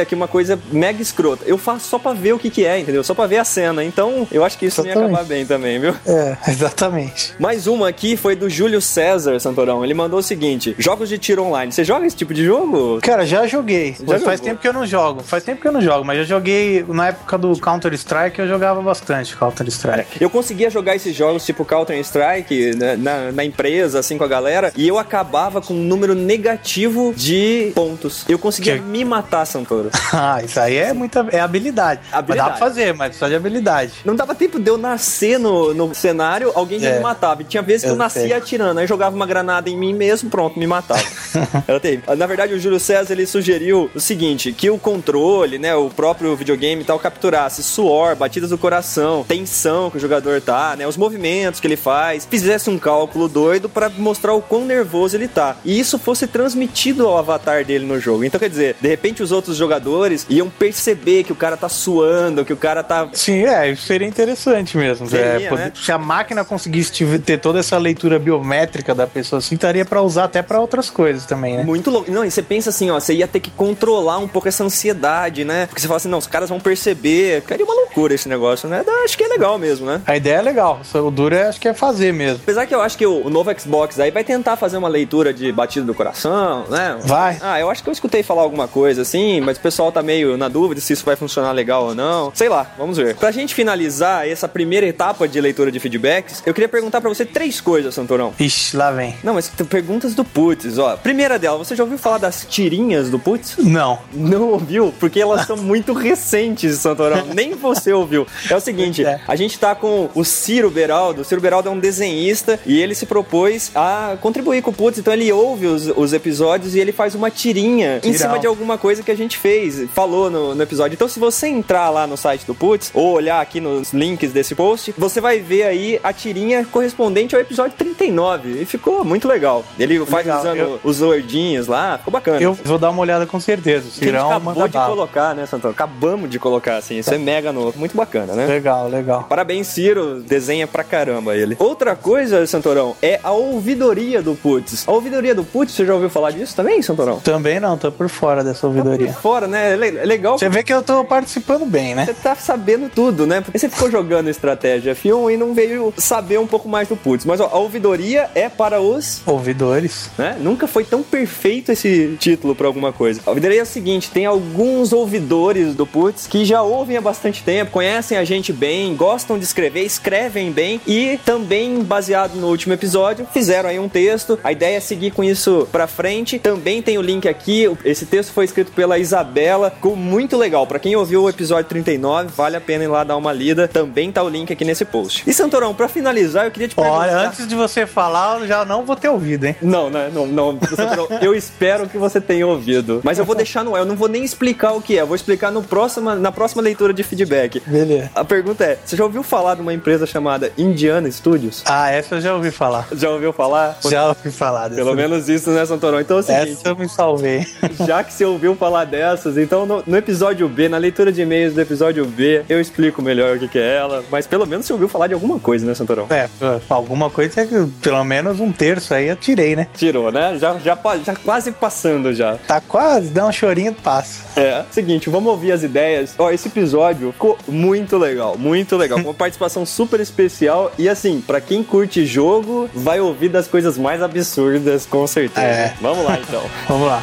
aqui uma coisa mega escrota. Eu faço só pra ver o que que é, entendeu? Só pra ver a cena. Então, eu acho que isso ia Exatamente. acabar bem também, viu? É, exatamente. Mais uma aqui foi do Júlio César, Santorão. Ele mandou o seguinte: jogos de tiro online. Você joga esse tipo de jogo? Cara, já joguei. Já mas faz jogou? tempo que eu não jogo. Faz tempo que eu não jogo, mas já joguei na época do Counter Strike, eu jogava bastante Counter Strike. Eu conseguia jogar esses jogos tipo Counter-Strike né, na, na empresa, assim, com a galera, e eu acabava com um número negativo de pontos. Eu conseguia Que- me matar, Santoro. Ah, isso aí é muita é habilidade. Mas Habilidade. dá pra fazer, mas precisa de habilidade. Não dava tempo de eu nascer no, no cenário, alguém já É. me matava. E tinha vezes que eu, Eu nascia sei. atirando, aí jogava uma granada em mim mesmo, pronto, me matava. Era terrível. Na verdade, o Júlio César ele sugeriu o seguinte: que o controle, né, o próprio videogame e tal, capturasse suor, batidas do coração, tensão que o jogador tá, né, os movimentos que ele faz, fizesse um cálculo doido pra mostrar o quão nervoso ele tá. E isso fosse transmitido ao avatar dele no jogo. Então, quer dizer, de repente os outros jogadores iam perceber que o cara tá suando, que o cara tá Sim, é, isso seria interessante mesmo. Seria, É, poder- né? Se a máquina conseguisse ter toda essa leitura biométrica da pessoa assim, estaria pra usar até pra outras coisas também, né? Muito louco. Não, e você pensa assim, ó, você ia ter que controlar um pouco essa ansiedade, né? Porque você fala assim, não, os caras vão perceber. Ficaria uma loucura esse negócio, né? Acho que é legal mesmo, né? A ideia é legal, o duro é, acho que é fazer mesmo. Apesar que eu acho que o, o novo Xbox aí vai tentar fazer uma leitura de batida do coração, né? Vai. Ah, eu acho que eu escutei falar alguma coisa assim, mas o pessoal tá meio na dúvida se isso vai funcionar legal ou não. Sei lá, vamos ver. Pra gente finalizar essa primeira etapa de leitura de feedbacks, eu queria perguntar pra você três coisas, Santorão. Ixi, lá vem. Não, mas perguntas do Putz, ó. Primeira dela, você já ouviu falar das tirinhas do Putz? Não. Não ouviu? Porque elas são muito recentes, Santorão. Nem você ouviu. É o seguinte, É. a gente tá com o Ciro Beraldo. O Ciro Beraldo é um desenhista e ele se propôs a contribuir com o Putz. Então ele ouve os, os episódios e ele faz uma tirinha em cima de alguma coisa que a gente fez, falou no, no episódio. Então se você entrar lá no site do Putz ou olhar aqui nos links desse post, você vai ver aí a tirinha correspondente ao episódio 39. E ficou muito legal. Ele faz Legal. usando Eu- os wordinhos lá, ficou bacana. Eu vou dar uma olhada com certeza. O Que a gente acabou de bala. colocar, né, Santoro? Acabamos de colocar, assim. Isso é mega novo. Muito bacana, né? Legal, legal. Parabéns, Ciro. Desenha pra caramba ele. Outra coisa, Santorão, é a ouvidoria do Putz. A ouvidoria do Putz, você já ouviu falar disso também, Santorão? Também não, tô por fora dessa ouvidoria. Fora, né? É é legal Você vê que eu tô participando bem, né? você tá sabendo tudo, né? Porque você ficou jogando estratégia F1 e não veio saber um pouco mais do Putz. Mas ó, a ouvidoria é para os Ouvidores. né? Nunca foi tão perfeito esse título pra alguma coisa. A ouvidoria é o seguinte: tem alguns ouvidores do Putz que já ouvem há bastante tempo, conhecem a gente bem, gostam de escrever, escrevem bem e também, baseado no último episódio, fizeram aí um texto. A ideia é seguir com isso pra frente. Também tem o link aqui. Esse texto foi escrito pela Isabela, ficou muito legal. Pra quem ouviu o episódio 39, vale a pena ir lá dar uma lida. Também tá o link aqui nesse post. E Santorão, pra finalizar, eu queria te perguntar. Olha, antes de você falar, eu já não vou ter ouvido, hein? Não, né? Não, não, Santorão, eu espero que você tenha ouvido. Mas eu vou deixar no ar, eu não vou nem explicar o que é, eu vou explicar no próxima, na próxima leitura de feedback. Beleza. A pergunta é: você já ouviu falar de uma empresa chamada Indiana Studios? Ah, essa eu já ouvi falar. Já ouviu falar? Já ouvi falar dessa. Pelo menos isso, né, Santorão? Então é o seguinte. Essa eu me salvei. Já que você ouviu falar dessas, então no, no episódio B, na leitura de e-mails do episódio B, eu explico melhor o que, que é ela. Mas pelo menos você ouviu falar de alguma coisa, né, Santorão? É, alguma coisa é que pelo menos um terço aí eu tirei, né? Tirou, né? Já, já, já quase passando já. Tá quase, dá um chorinho, passa. É. Seguinte, vamos ouvir as ideias. Ó, esse episódio ficou muito legal, muito legal. Uma participação super especial. E assim, pra quem curte jogo, vai ouvir das coisas mais absurdas, com certeza. É. Vamos lá então. Vamos lá.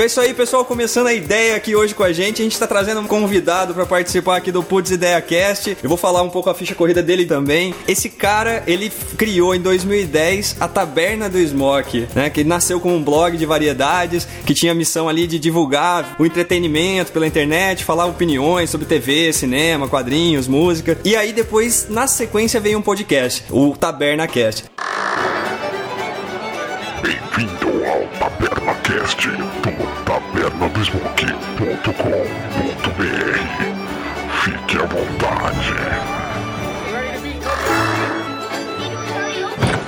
Então é isso aí, pessoal. Começando a ideia aqui hoje com a gente. A gente tá trazendo um convidado pra participar aqui do Putz Ideia Cast. Eu vou falar um pouco a ficha corrida dele também. Esse cara, ele criou em 2010 a Taberna do Smoke, né? Que nasceu como um blog de variedades, que tinha a missão ali de divulgar o entretenimento pela internet, falar opiniões sobre TV, cinema, quadrinhos, música. E aí depois, na sequência, veio um podcast, o Taberna Cast. Fique à vontade.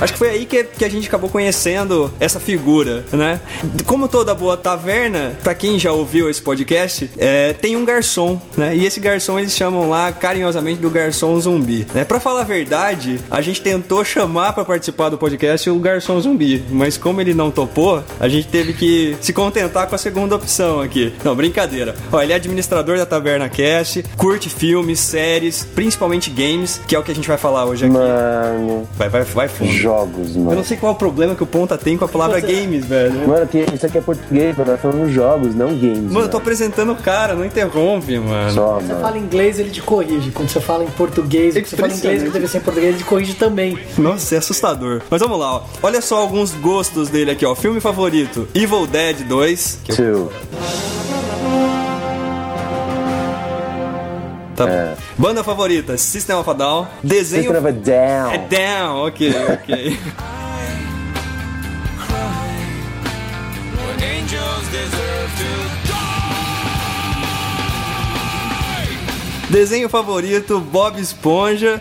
Acho que foi aí que, que a gente acabou conhecendo essa figura, né? Como toda boa taverna, pra quem já ouviu esse podcast, é, tem um garçom, né? E esse garçom eles chamam lá carinhosamente do garçom zumbi, né? Pra falar a verdade, a gente tentou chamar pra participar do podcast o garçom zumbi, mas como ele não topou, a gente teve que se contentar com a segunda opção aqui. Não, brincadeira. Ó, ele é administrador da Taverna Cast, curte filmes, séries, principalmente games, que é o que a gente vai falar hoje aqui. Mano, Vai, vai, vai fundo. Jogos, Eu não mano. sei qual é o problema que o Ponta tem com a palavra games, velho. Mano, que- isso aqui é português, mano. Nós falamos jogos, não games. Mano, eu tô apresentando o cara, não interrompe, mano. Só, Você mano. fala inglês, ele te corrige. Quando você fala em português, você fala inglês que deve ser em português, ele te corrige também. Nossa, é assustador. Mas vamos lá, ó. Olha só alguns gostos dele aqui, ó. Filme favorito: Evil Dead 2. Que eu- Two. Tá bom. Banda favorita: System of a Down. Desenho. System of a Down. É down, ok, ok. Desenho favorito, Bob Esponja.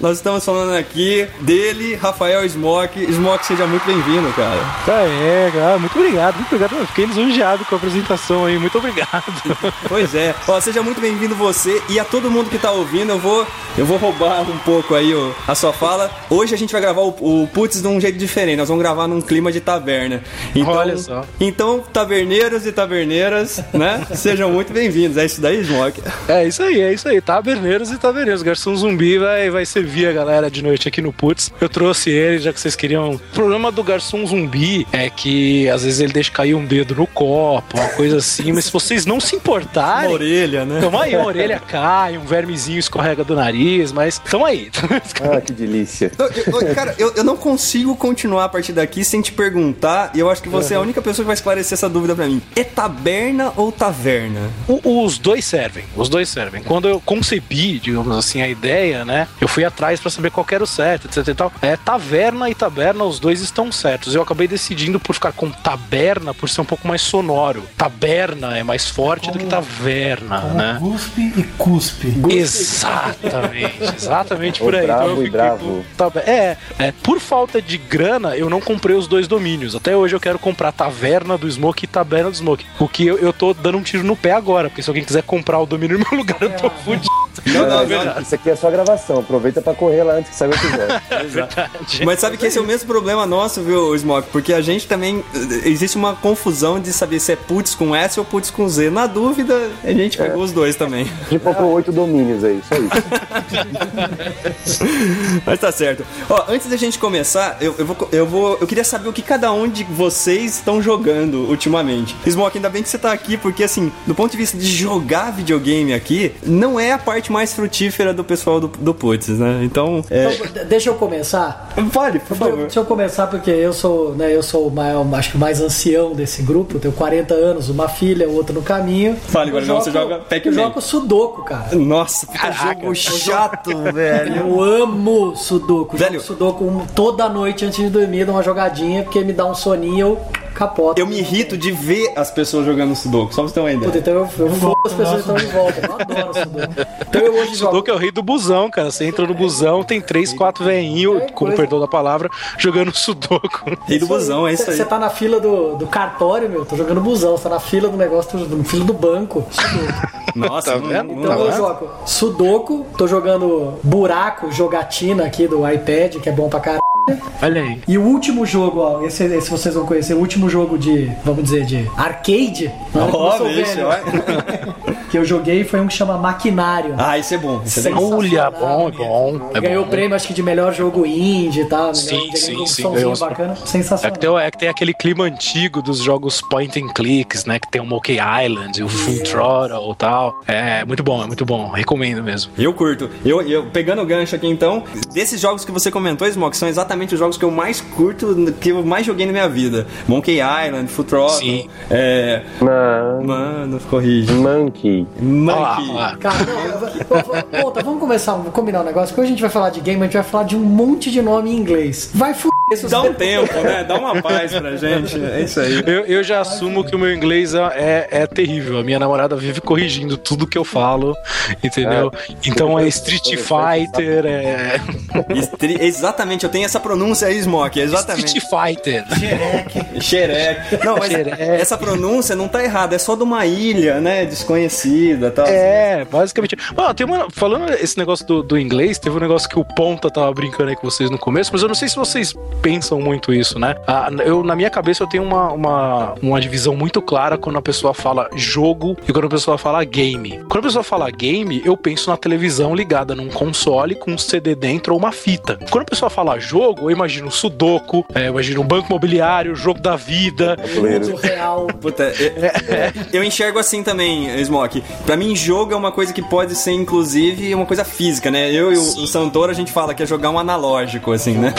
Nós estamos falando aqui dele, Rafael Smoke. Smoke, seja muito bem-vindo, cara. Tá, é, cara, muito obrigado, muito obrigado. Eu fiquei lisonjeado com a apresentação aí, muito obrigado. Pois é. Ó, seja muito bem-vindo você e a todo mundo que tá ouvindo. Eu vou, eu vou roubar um pouco aí o- a sua fala. Hoje a gente vai gravar o, o Putz de um jeito diferente. Nós vamos gravar num clima de taverna. Então, Olha só. Então, taverneiros e taverneiras, né? Sejam muito bem-vindos. É isso daí, Smoke. É isso aí, é isso aí. Taberneiros e taberneiros. Garçom Zumbi vai, vai servir a galera de noite aqui no Putz. Eu trouxe ele, já que vocês queriam. O problema do Garçom Zumbi é que às vezes ele deixa cair um dedo no copo, uma coisa assim, mas se vocês não se Uma importarem. orelha, né? Tamo aí, uma orelha cai, um vermezinho escorrega do nariz, mas tamo aí. Ah, que delícia. Eu- eu- cara, eu, eu não consigo continuar a partir daqui sem te perguntar, e eu acho que você é a única pessoa que vai esclarecer essa dúvida pra mim. É taberna ou taverna? O- Os dois servem, os dois servem. Quando eu concebi, digamos assim, a ideia, né? Eu fui atrás pra saber qual que era o certo, etc e tal. É taverna e taberna, os dois estão certos. Eu acabei decidindo por ficar com taberna por ser um pouco mais sonoro. Taberna é mais forte do que taverna, Como né? cuspe e cuspe. Exatamente, exatamente por aí. bravo então eu e fiquei bravo. com É, é, por falta de grana, eu não comprei os dois domínios. Até hoje eu quero comprar Taverna do Smoke e Taberna do Smoke. O que eu, eu tô dando um tiro no pé agora, porque se alguém quiser comprar o domínio no meu lugar, eu tô fudido. Não, não, Não, não. Isso aqui é só gravação. Aproveita pra correr lá antes que saia o episódio. Mas sabe que esse é o mesmo problema nosso, viu, Smoke? Porque a gente também. Existe uma confusão de saber se é putz com S ou putz com Z. Na dúvida, a gente pegou os dois também. A gente comprou oito domínios aí, só isso. Mas tá certo. Ó, antes da gente começar, eu, eu, vou, eu vou. Eu queria saber o que cada um de vocês estão jogando ultimamente. Smoke, ainda bem que você tá aqui, porque assim, do ponto de vista de jogar videogame aqui, não é a parte mais frutífera do pessoal do, do Putz, né? Então, é... Então, deixa eu começar. Pode, por favor. Deixa eu começar porque eu sou, né, eu sou o maior, acho que o mais ancião desse grupo, eu tenho 40 anos, uma filha, outra no caminho. Fale, Eu Guardião, você joga Pac-Man. Eu jogo Sudoku, cara. Nossa, puta Caraca. jogo chato, velho. Eu amo Sudoku. Velho. Jogo Sudoku toda noite antes de dormir, dou uma jogadinha, porque me dá um soninho eu capoto. Eu me irrito de ver as pessoas jogando Sudoku, só pra você ter uma Puta, ideia. então eu, eu fodo as pessoas que estão em volta. Eu adoro Sudoku. Então eu hoje jogo. Sudoku é o rei do busão, cara. Você entra no busão, tem três, quatro veinhos, É com perdão da palavra, jogando Sudoku. Rei do busão, é isso aí. Você tá na fila do, do cartório, meu, tô jogando busão. Você tá na fila do negócio, tô na fila do banco. Nossa, Tá não- vendo? não Então eu jogo Sudoku, tô jogando Buraco, jogatina aqui do iPad, que é bom pra caralho. Olha aí. E o último jogo, ó, esse, esse vocês vão conhecer, o último jogo de, vamos dizer, de arcade, né, sou bicho, que eu joguei foi um que chama Maquinário. Ah, isso é bom. Isso é legal. Olha, bom, é bom. É Ganhou o prêmio, acho que de melhor jogo indie e tal. Sim, melhor, sim, um sim, somzinho ganhou os- bacana, É que, sensacional. tem, é que tem aquele clima antigo dos jogos point and clicks, né? Que tem o Monkey Island, o Full Throttle e tal. É muito bom, é muito bom. Recomendo mesmo. Eu curto. Eu, eu pegando o gancho aqui então, desses jogos que você comentou, Smoke, são exatamente os jogos que eu mais curto, que eu mais joguei na minha vida. Monkey Island, Throttle, Sim. é... Mano, Mano, corrige. Monkey. Monkey. olha lá. Cara, não, eu- eu- Ponta, vamos começar, vamos combinar um negócio. Porque hoje a gente vai falar de game, a gente vai falar de um monte de nome em inglês. Vai fuder Dá um tempo, né? Dá uma paz pra gente. É isso aí. Eu, eu já assumo que o meu inglês é, é terrível. A minha namorada vive corrigindo tudo que eu falo, entendeu? Então é Street Fighter, é Estri- Exatamente, eu tenho essa pronúncia aí, Smoke. Exatamente. Street Fighter. Xereque. Não, mas Xereque. essa pronúncia não tá errada, é só de uma ilha, né? Desconhecida e tal. É, basicamente. Mano, tem uma, falando esse negócio do, do inglês, teve um negócio que o Ponta tava brincando aí com vocês no começo, mas eu não sei se vocês pensam muito isso, né? Ah, eu, na minha cabeça eu tenho uma, uma, uma divisão muito clara quando a pessoa fala jogo e quando a pessoa fala game. Quando a pessoa fala game, eu penso na televisão ligada num console com um CD dentro ou uma fita. Quando a pessoa fala jogo, eu imagino sudoku, é, eu imagino um banco imobiliário, jogo da vida. Mundo real. Puta, eu, eu enxergo assim também, Smoke. Pra mim, jogo é uma coisa que pode ser, inclusive, uma coisa física, né? Eu e o, o Santoro, a gente fala que é jogar um analógico, assim, né?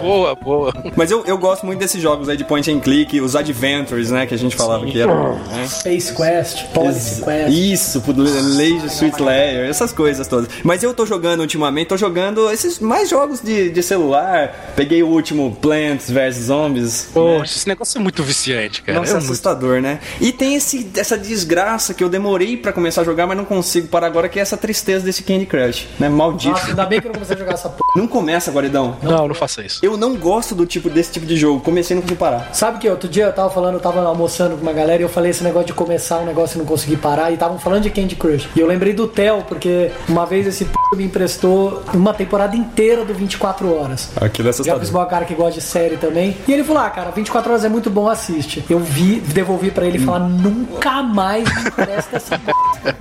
boa, boa. Mas eu, eu gosto muito desses jogos aí de point and click, os adventures, né? Que a gente falava que eram. né? Space Quest, Policy Quest. Isso, Lazy Sweet Layer, essas coisas todas. Mas eu tô jogando ultimamente, tô jogando esses mais jogos de, de celular. Peguei o último Plants vs Zombies. né? Poxa, esse negócio é muito viciante, cara. Nossa, é é muito assustador, né? E tem esse, essa desgraça que eu demorei pra começar a jogar, mas não consigo parar agora, que é essa tristeza desse Candy Crush, né? Maldito. Nossa, ainda bem que eu não comecei a jogar essa porra. Não começa, Guaridão. Não, não faça isso. Eu não gosto do tipo desse tipo de jogo. Comecei e não consegui parar. Sabe que outro dia eu tava falando, eu tava almoçando com uma galera e eu falei esse negócio de começar um negócio e não conseguir parar e estavam falando de Candy Crush. E eu lembrei do Theo, porque uma vez esse p me emprestou uma temporada inteira do 24 horas. Aquilo é Já fiz uma cara que gosta de série também. E ele falou: Ah, cara, 24 horas é muito bom, assiste. Eu vi, devolvi pra ele e falar: Nunca mais me empresta essa bosta.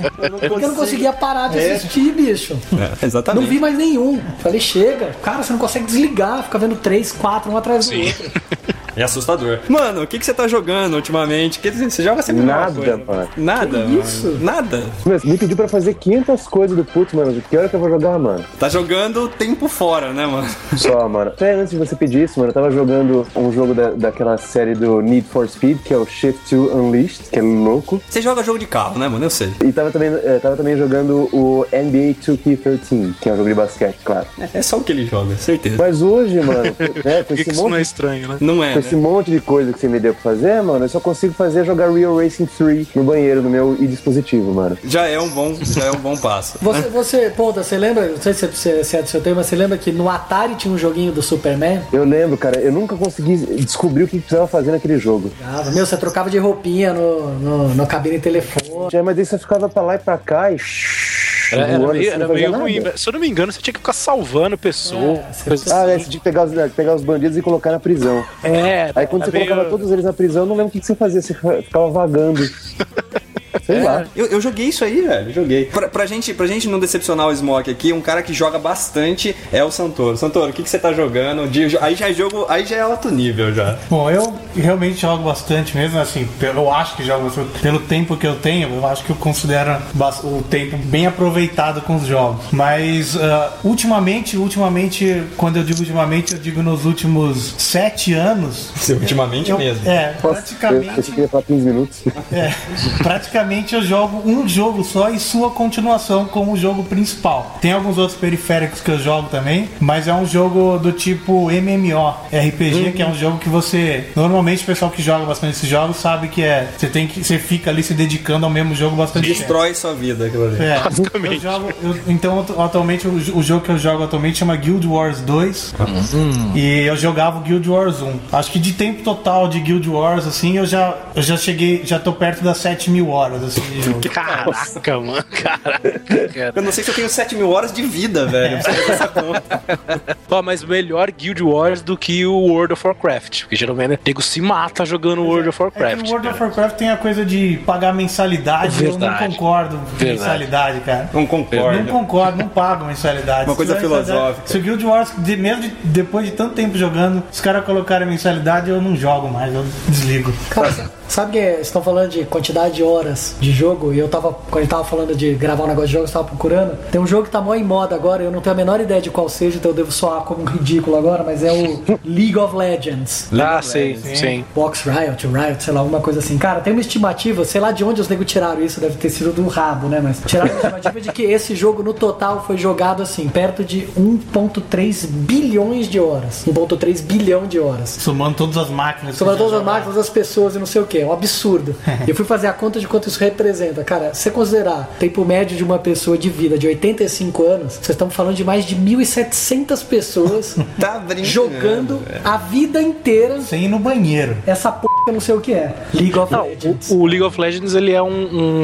Porque eu não conseguia parar de assistir, bicho. É, exatamente. Não vi mais nenhum. Falei: Chega, cara, você não consegue desligar, fica vendo três, quatro, um atrás do Sim. outro. É assustador. Mano, o que, que você tá jogando ultimamente? Que você joga sempre Nada, coisa. mano. Nada, Que mano. isso? Nada. Meu, me pediu pra fazer 500 coisas do putz, mano. Que hora que eu vou jogar, mano? Tá jogando tempo fora, né, mano? Só, mano. Até antes de você pedir isso, mano, eu tava jogando um jogo da, daquela série do Need for Speed, que é o Shift 2 Unleashed, que é louco. Você joga jogo de carro, né, mano? Eu sei. E tava também, eh, tava também jogando o NBA 2K13, que é um jogo de basquete, claro. É só o que ele joga, certeza. Mas hoje, mano, né, com esse isso não é monte estranho, né? Não é, Né? esse monte de coisa que você me deu pra fazer, mano, eu só consigo fazer jogar Real Racing 3 no banheiro do meu dispositivo, mano. Já é um bom, já é um bom passo. Você, você, ponta, você lembra? Não sei se você- se é do seu tempo, mas você lembra que no Atari tinha um joguinho do Superman? Eu lembro, cara, eu nunca consegui descobrir o que precisava fazer naquele jogo. Ah, meu, você trocava de roupinha no, no, no cabine telefone. Já, Mas aí você ficava pra lá e pra cá e. Era, era meio, não era meio ruim. né? Se eu não me engano, você tinha que ficar salvando pessoa. É, Ah, assim. é, você tinha que pegar os, pegar os bandidos e colocar na prisão. É, Aí quando era você meio- colocava todos eles na prisão, eu não lembro o que que você fazia, você ficava vagando. Sei lá. Eu, eu joguei isso aí, velho. Joguei. Pra, pra, gente, pra gente não decepcionar o Smoke aqui, um cara que joga bastante é o Santoro. Santoro, o que, que você tá jogando? De- aí já é jogo. Aí já é alto nível já. Bom, eu realmente jogo bastante mesmo, assim, eu acho que jogo bastante. Pelo tempo que eu tenho, eu acho que eu considero o tempo bem aproveitado com os jogos. Mas ah, ultimamente, ultimamente, quando eu digo ultimamente, eu digo nos últimos sete anos. Ultimamente eu- mesmo. É, Eu praticamente. ia falar 15 minutos. É, praticamente eu jogo um jogo só e sua continuação como o jogo principal. Tem alguns outros periféricos que eu jogo também, mas é um jogo do tipo MMO, RPG, que é um jogo que você. Normalmente o pessoal que joga bastante esses jogos sabe que é. Você tem que. Você fica ali se dedicando ao mesmo jogo bastante tempo. Destrói sua vida aquilo ali. É, Basicamente. eu jogo, eu- então, atu- atualmente, o, o jogo que eu jogo atualmente chama Guild Wars 2. E eu jogava o Guild Wars 1. Acho que de tempo total de Guild Wars, assim, eu já, eu já cheguei, já tô perto das 7 mil horas, assim, de jogo. Caraca, mano. Caraca. Eu não sei se eu tenho 7 mil horas de vida, velho. Ó, mas melhor Guild Wars do que o World of Warcraft. Porque geralmente o nego se mata jogando World of É que Warcraft. o World of cara. Warcraft tem a coisa de pagar mensalidade, eu não Verdade. concordo com Verdade. mensalidade, cara. Não Não concordo. concordo, não pago mensalidade. Uma coisa filosófica. Se o Guild Wars, de- mesmo de- depois de tanto tempo jogando, os caras colocarem mensalidade, eu não jogo mais, eu desligo. Cara, sabe que vocês estão falando de quantidade de horas de jogo e eu tava, quando ele tava falando de gravar um negócio de jogo, eu tava procurando. Tem um jogo que tá mó em moda agora, eu não tenho a menor ideia de qual seja, então eu devo soar como um ridículo agora, mas é o League of Legends. Ah, sei, sim. Box Riot, Riot, sei lá, alguma coisa assim. Cara, tem uma estimativa, sei lá de onde os negros tiraram isso, deve ter sido do rabo, né? Mas tiraram uma estimativa de que esse jogo no total foi jogado assim, perto de 1,3 bilhões de horas. 1,3 bilhão de horas. Somando todas as máquinas. Que todas as máquinas, as pessoas e não sei o que. É um absurdo. Eu fui fazer a conta de quanto isso representa. Cara, se você considerar tempo médio de uma pessoa de vida de 85 anos, vocês estão falando de mais de 1.700 pessoas Tá jogando a vida inteira Sem ir no banheiro. essa p que eu não sei o que é. League of Não, Legends. o, o League of Legends ele é um,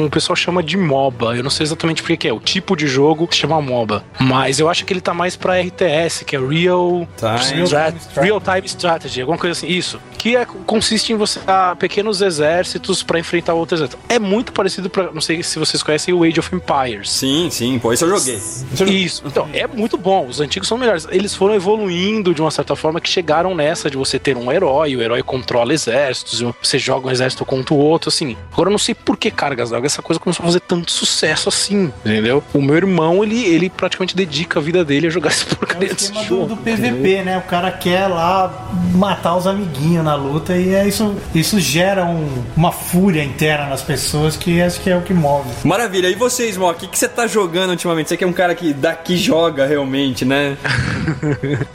um o pessoal chama de MOBA. Eu não sei exatamente por que é. O tipo de jogo se chama MOBA. Mas eu acho que ele tá mais pra RTS, que é Real. Strat- strategy. Real Time Strategy, alguma coisa assim. Isso. Que é, consiste em você dar pequenos exércitos pra enfrentar outros exércitos. É muito parecido pra. Não sei se vocês conhecem o Age of Empires. Sim, sim, pô, isso eu joguei. Isso. Então, é muito bom. Os antigos são melhores. Eles foram evoluindo de uma certa forma que chegaram nessa de você ter um herói, o herói controla exércitos, e você joga um exército contra o outro, assim. Agora eu não sei por que cargas d'água essa coisa começou a fazer tanto sucesso assim, entendeu? O meu irmão, ele, ele praticamente dedica a vida dele a jogar esse É o porcaria desse esquema do, jogo. do PVP, né? O cara quer lá matar os amiguinhos na luta e é isso, isso gera um- uma fúria interna nas pessoas que acho que é o que move. Maravilha. E você, Smok, o que, que você tá jogando ultimamente? Você que é um cara que daqui joga realmente, né?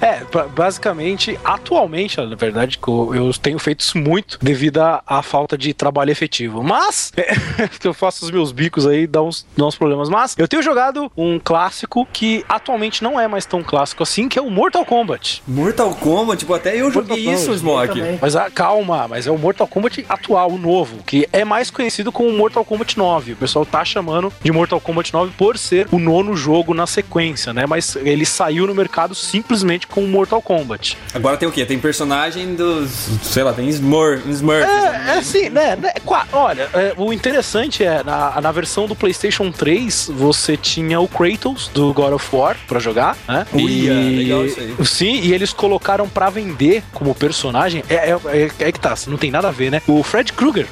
É, ba- basicamente, atualmente, na verdade, que eu, eu tenho feito isso muito devido à, falta de trabalho efetivo. Mas, eu faço os meus bicos aí, dá uns, dá uns problemas. Mas, eu tenho jogado um clássico que atualmente não é mais tão clássico assim, que é o Mortal Kombat. Mortal Kombat, tipo, até eu joguei Mortal isso, também. Mas ah, calma, mas é o Mortal Kombat atual, o novo, que é mais conhecido como Mortal Kombat 9. O pessoal tá chamando de Mortal Kombat 9 por ser o nono jogo na sequência, né? Mas ele saiu no mercado simplesmente com Mortal Kombat. Agora tem o quê? Tem personagem dos. Sei lá, tem Smurf. Smurf É, é assim, né? né, Olha, é, o interessante é, na, na versão do PlayStation 3, você tinha o Kratos do God of War pra jogar, né? Uia, legal isso aí. Sim, e eles colocaram pra vender como personagem. É, é, é- é que tá, não tem nada a ver, né? O Fred Krueger,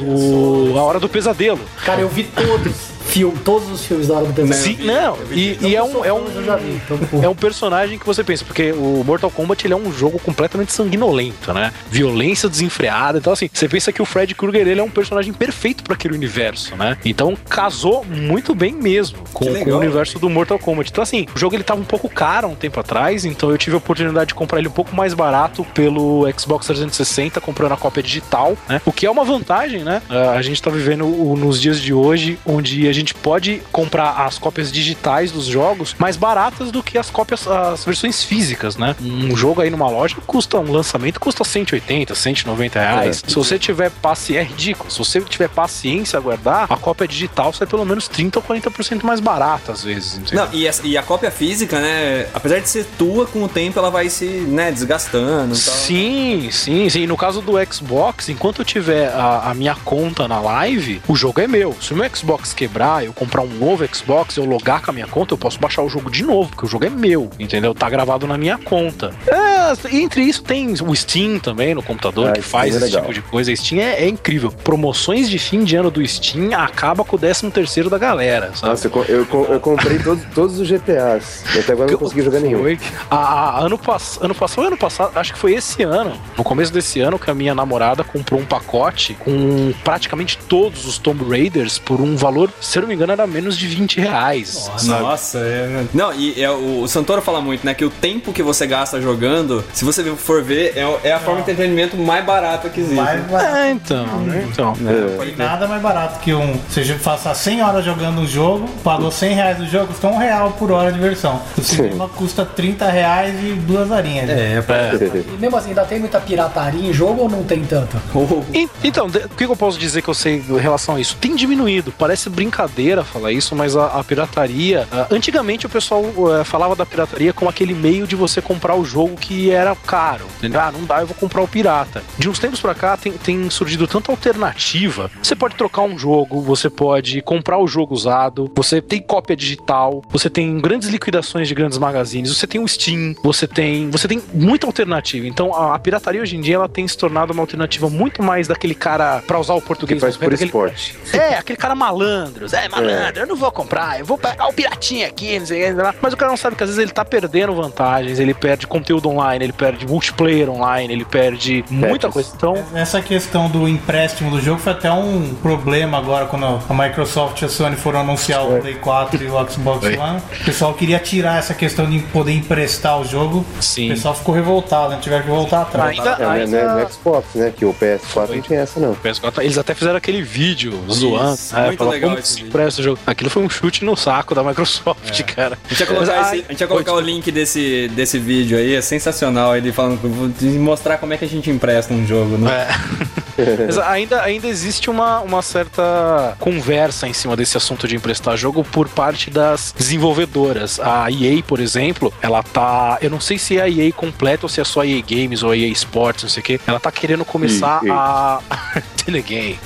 o A Hora do Pesadelo. Cara, eu vi todos. Filme, todos os filmes da hora do pesadelo. Sim, não, e, e é um. É um já vi. Então, é um personagem que você pensa, porque o Mortal Kombat ele é um jogo completamente sanguinolento, né? Violência desenfreada. Então, assim, você pensa que o Fred Krueger ele é um personagem perfeito para aquele universo, né? Então, casou muito bem mesmo com, Que com legal. o universo do Mortal Kombat. Então, assim, o jogo ele tava um pouco caro há um tempo atrás, então eu tive a oportunidade de comprar ele um pouco mais barato pelo Xbox 360, comprando a cópia digital, né? O que é uma vantagem, né? Ah, A gente tá vivendo nos dias de hoje, onde a gente gente pode comprar as cópias digitais dos jogos mais baratas do que as cópias, as versões físicas, né? Um jogo aí numa loja custa, um lançamento custa 180, 190 reais. Se você tiver paciência, é ridículo. Se você tiver paciência a guardar, a cópia digital sai pelo menos 30 ou 40% mais barata às vezes. Não, e a, e a cópia física, né? Apesar de ser tua, com o tempo ela vai se, né, desgastando e tal. Sim, sim, sim. No caso do Xbox, enquanto eu tiver a, a minha conta na live, o jogo é meu. Se o meu Xbox quebrar, eu comprar um novo Xbox, eu logar com a minha conta, eu posso baixar o jogo de novo, porque o jogo é meu, entendeu? Tá gravado na minha conta. É, entre isso tem o Steam também no computador, Ah, que faz é esse legal. tipo de coisa. A Steam é, é incrível. Promoções de fim de ano do Steam acaba com o 13 terceiro da galera, sabe? Nossa, eu, eu, eu comprei todos, todos os GTAs. Até agora eu não consegui jogar nenhum. Foi. A, a- ano, pass... ano passado, ano passado, acho que foi esse ano, no começo desse ano, que a minha namorada comprou um pacote com praticamente todos os Tomb Raiders por um valor, se eu não me engano, era menos de 20 reais. sabe? Nossa, é. Não, e é, o, Santoro fala muito, né? Que o tempo que você gasta jogando, se você for ver, é, é a forma de entretenimento mais barata que existe. Mais barato. É, então, então. É. Tem nada mais barato que um. Você passar 100 horas jogando um jogo, pagou 100 reais no jogo, custa um real por hora de versão. O cinema custa 30 reais e duas horinhas. É, E mesmo assim, ainda tem muita pirataria em jogo ou não tem tanta? E- Então, o que eu posso dizer que eu sei em relação a isso? Tem diminuído. Parece brincadeira falar isso, mas a, a pirataria. antigamente o pessoal eh, falava da pirataria como aquele meio de você comprar o jogo que era caro. Entendeu? Ah, não dá, eu vou comprar o pirata. De uns tempos pra cá tem, tem surgido tanta alternativa. Você pode trocar um jogo, você pode comprar o jogo usado, você tem cópia digital, você tem grandes liquidações de grandes magazines, você tem o Steam, você tem, você tem muita alternativa. Então a, pirataria hoje em dia ela tem se tornado uma alternativa muito mais daquele cara, pra usar o Que português, faz por esporte. é, aquele cara malandro. É, malandro, eu não vou comprar, eu vou pegar o piratinha aqui, não sei o que. não sei lá. Mas o cara não sabe que às vezes ele tá perdendo vantagens, ele perde conteúdo online, ele perde multiplayer online, ele perde muita coisa. Então, Essa questão do empréstimo do jogo foi até um problema agora quando a Microsoft e a Sony foram anunciar o Play 4 e o Xbox. One. O pessoal queria tirar essa questão de poder emprestar o jogo. Sim. O pessoal ficou revoltado, né? Tiveram que voltar atrás. ainda, É, né, ainda- né, no Xbox, né? Que o PS4 não tinha essa, não. PS4, Eles até fizeram aquele vídeo zoando. né, muito legal como esse empresta o jogo. Aquilo foi um chute no saco da Microsoft, cara. A gente ia colocar, Mas, esse- a gente ia colocar o link desse, desse vídeo aí, é sensacional. Ele falando, mostrar como é que a gente empresta um jogo, né? É. Mas ainda, ainda existe uma, uma certa conversa em cima desse assunto de emprestar jogo por parte das desenvolvedoras. A EA, por exemplo, ela tá. Eu não sei se é a EA completa ou se é só a EA Games ou a EA Sports, não sei o quê. Ela tá querendo começar a. Telegame.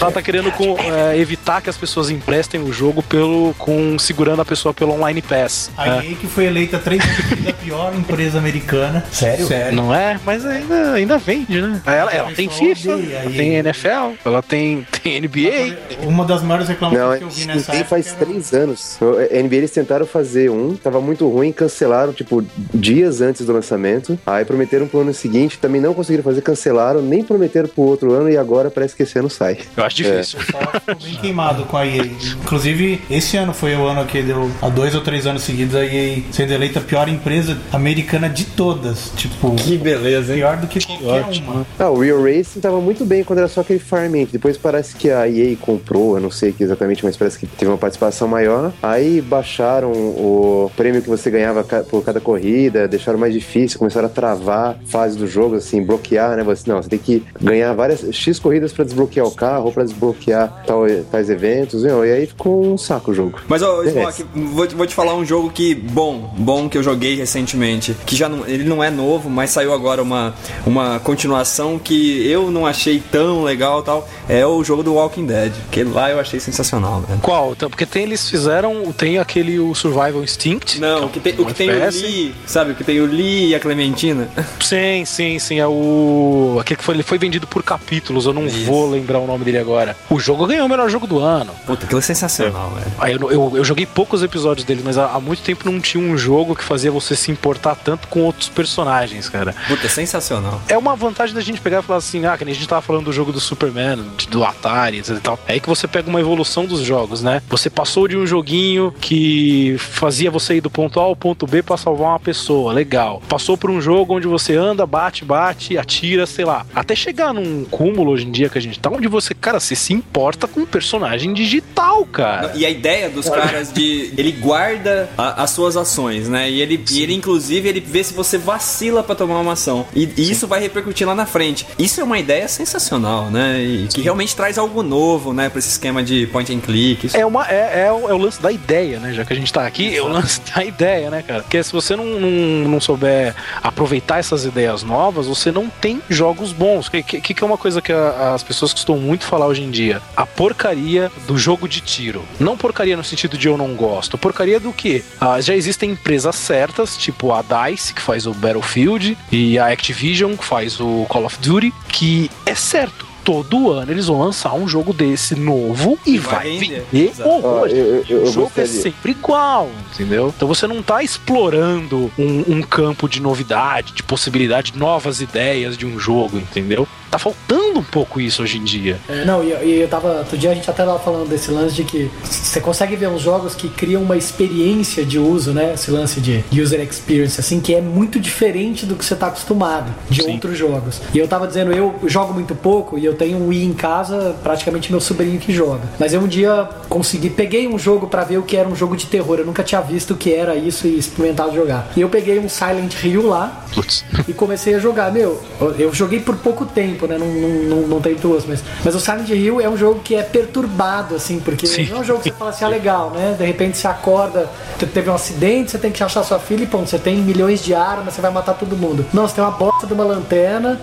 ela tá querendo com- é, evitar que as pessoas emprestem o jogo pelo, com segurando a pessoa pelo Online Pass. A É. EA que foi eleita três vezes a pior empresa americana. Sério? Sério. Não é? Mas ainda, ainda vende, né? Ela, ela tem FIFA, ela tem NFL, ela tem, tem NBA. Uma das maiores reclamações Não, que eu vi não nessa época faz era- três anos. O NBA eles tentaram fazer um, tava muito ruim, cancelaram, tipo, dias antes do lançamento. Aí prometeram pro ano seguinte, também não conseguiram fazer, cancelaram, nem prometeram pro outro ano e agora parece que esse ano sai. Eu acho difícil. O pessoal ficou bem queimado com a EA. Inclusive, esse ano foi o ano que deu há dois ou três anos seguidos a EA sendo eleita a pior empresa americana de todas. Tipo, Que beleza, hein? pior do que qualquer uma. Ah, o Real Racing tava muito bem quando era só aquele Farming. Depois parece que a EA comprou, eu não sei que exatamente, mas parece que teve uma participação maior. Aí baixaram o prêmio que você ganhava por cada corrida, deixaram mais difícil, começaram a travar fase do jogo, assim, bloquear, né? Você, não, você tem que ganhar várias X corridas pra desbloquear o carro ou pra desbloquear tal, tais eventos. Meu, e aí ficou um saco o jogo. Mas, ó, Merece. Smoke, vou, te- vou te falar um jogo que, bom, bom que eu joguei recentemente. Que já não, ele não é novo, mas saiu agora uma, uma continuação que eu não achei tão legal e tal. É o jogo do Walking Dead. Que lá eu achei sensacional, velho. Qual? Então, porque tem, eles fizeram, tem aquele o Survival Instinct. Não, o que tem, o que tem o. Lee, sabe? O que tem o Lee e a Clementina. Sim, sim, sim. É o. Aquele que foi, ele foi vendido por capítulos, eu não vou lembrar o nome dele agora. O jogo ganhou o melhor jogo do ano. Puta, aquilo é sensacional, velho. Aí eu, eu, eu joguei poucos episódios dele, mas há, há muito tempo não tinha um jogo que fazia você se importar tanto com outros personagens, cara. Puta, é sensacional. É uma vantagem da gente pegar e falar assim, ah, que nem a gente tava falando do jogo do Superman, do Atari, e tal. É aí que você pega uma evolução dos jogos, né? Você passou de um joguinho que fazia você ir do ponto A ao ponto B pra salvar uma pessoa, legal. Passou por um jogo onde você anda, bate, bate, atira, sei lá. Até chegar num cúmulo hoje em dia que a gente tá, onde você, cara, você se importa com um personagem digital, cara. E a ideia dos caras de. Ele guarda a- as suas ações, né? E ele, e ele, inclusive, ele vê se você vacila pra tomar uma ação. E, e isso vai repercutir lá na frente. Isso é uma ideia sensacional, né? E que realmente traz algo novo, né? Pra esse esquema de point and click. Isso É, uma, é, é, o, é o lance da ideia, né? Já que a gente tá aqui, é o lance da ideia, né, cara? Porque se você não, não, não souber aproveitar essas ideias novas, você não tem jogos bons. Que, que, que é uma coisa que a- as pessoas costumam muito falar hoje em dia? A porcaria do jogo de tiro. Não porcaria no sentido de eu não gosto. Porcaria do quê? Ah, já existem empresas certas, tipo a DICE, que faz o Battlefield, e a Activision, que faz o Call of Duty, que é certo. Todo ano eles vão lançar um jogo desse novo e, vai vai, vender. horrores. eu O jogo é gostaria. sempre igual, entendeu? Então você não tá explorando um, um campo de novidade, de possibilidade, de novas ideias de um jogo, entendeu? Tá faltando um pouco isso hoje em dia. É, não, e, e eu tava. Outro dia a gente até tava falando desse lance de que você consegue ver uns jogos que criam uma experiência de uso, né? Esse lance de user experience, assim, que é muito diferente do que você tá acostumado de Sim. outros jogos. E eu tava dizendo, eu jogo muito pouco e eu tenho um Wii em casa, praticamente meu sobrinho que joga. Mas eu um dia consegui, peguei um jogo pra ver o que era um jogo de terror. Eu nunca tinha visto o que era isso e experimentado jogar. E eu peguei um Silent Hill lá Putz. e comecei a jogar. Meu, eu joguei por pouco tempo, né? Não, não, não, tem duas, mas, mas o Silent Hill é um jogo que é perturbado, assim, porque Sim. não é um jogo que você fala assim, ah, legal, né? De repente você acorda, te- teve um acidente, você tem que achar sua filha e pô, você tem milhões de armas, você vai matar todo mundo. Não, você tem uma bosta de uma lanterna,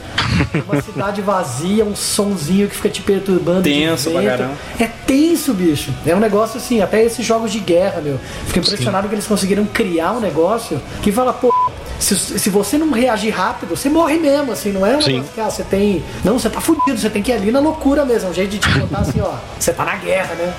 uma cidade vazia, um sonzinho que fica te perturbando. Tenso pra caramba. É tenso, bicho. É um negócio assim, até esses jogos de guerra, meu. Fico impressionado que eles conseguiram criar um negócio que fala, pô. Se, se você não reagir rápido, você morre mesmo, assim, não é um negócio que ah, você tem. Não, você tá fudido, você tem que ir ali na loucura mesmo. É um jeito de te botar assim, ó. Você tá na guerra, né?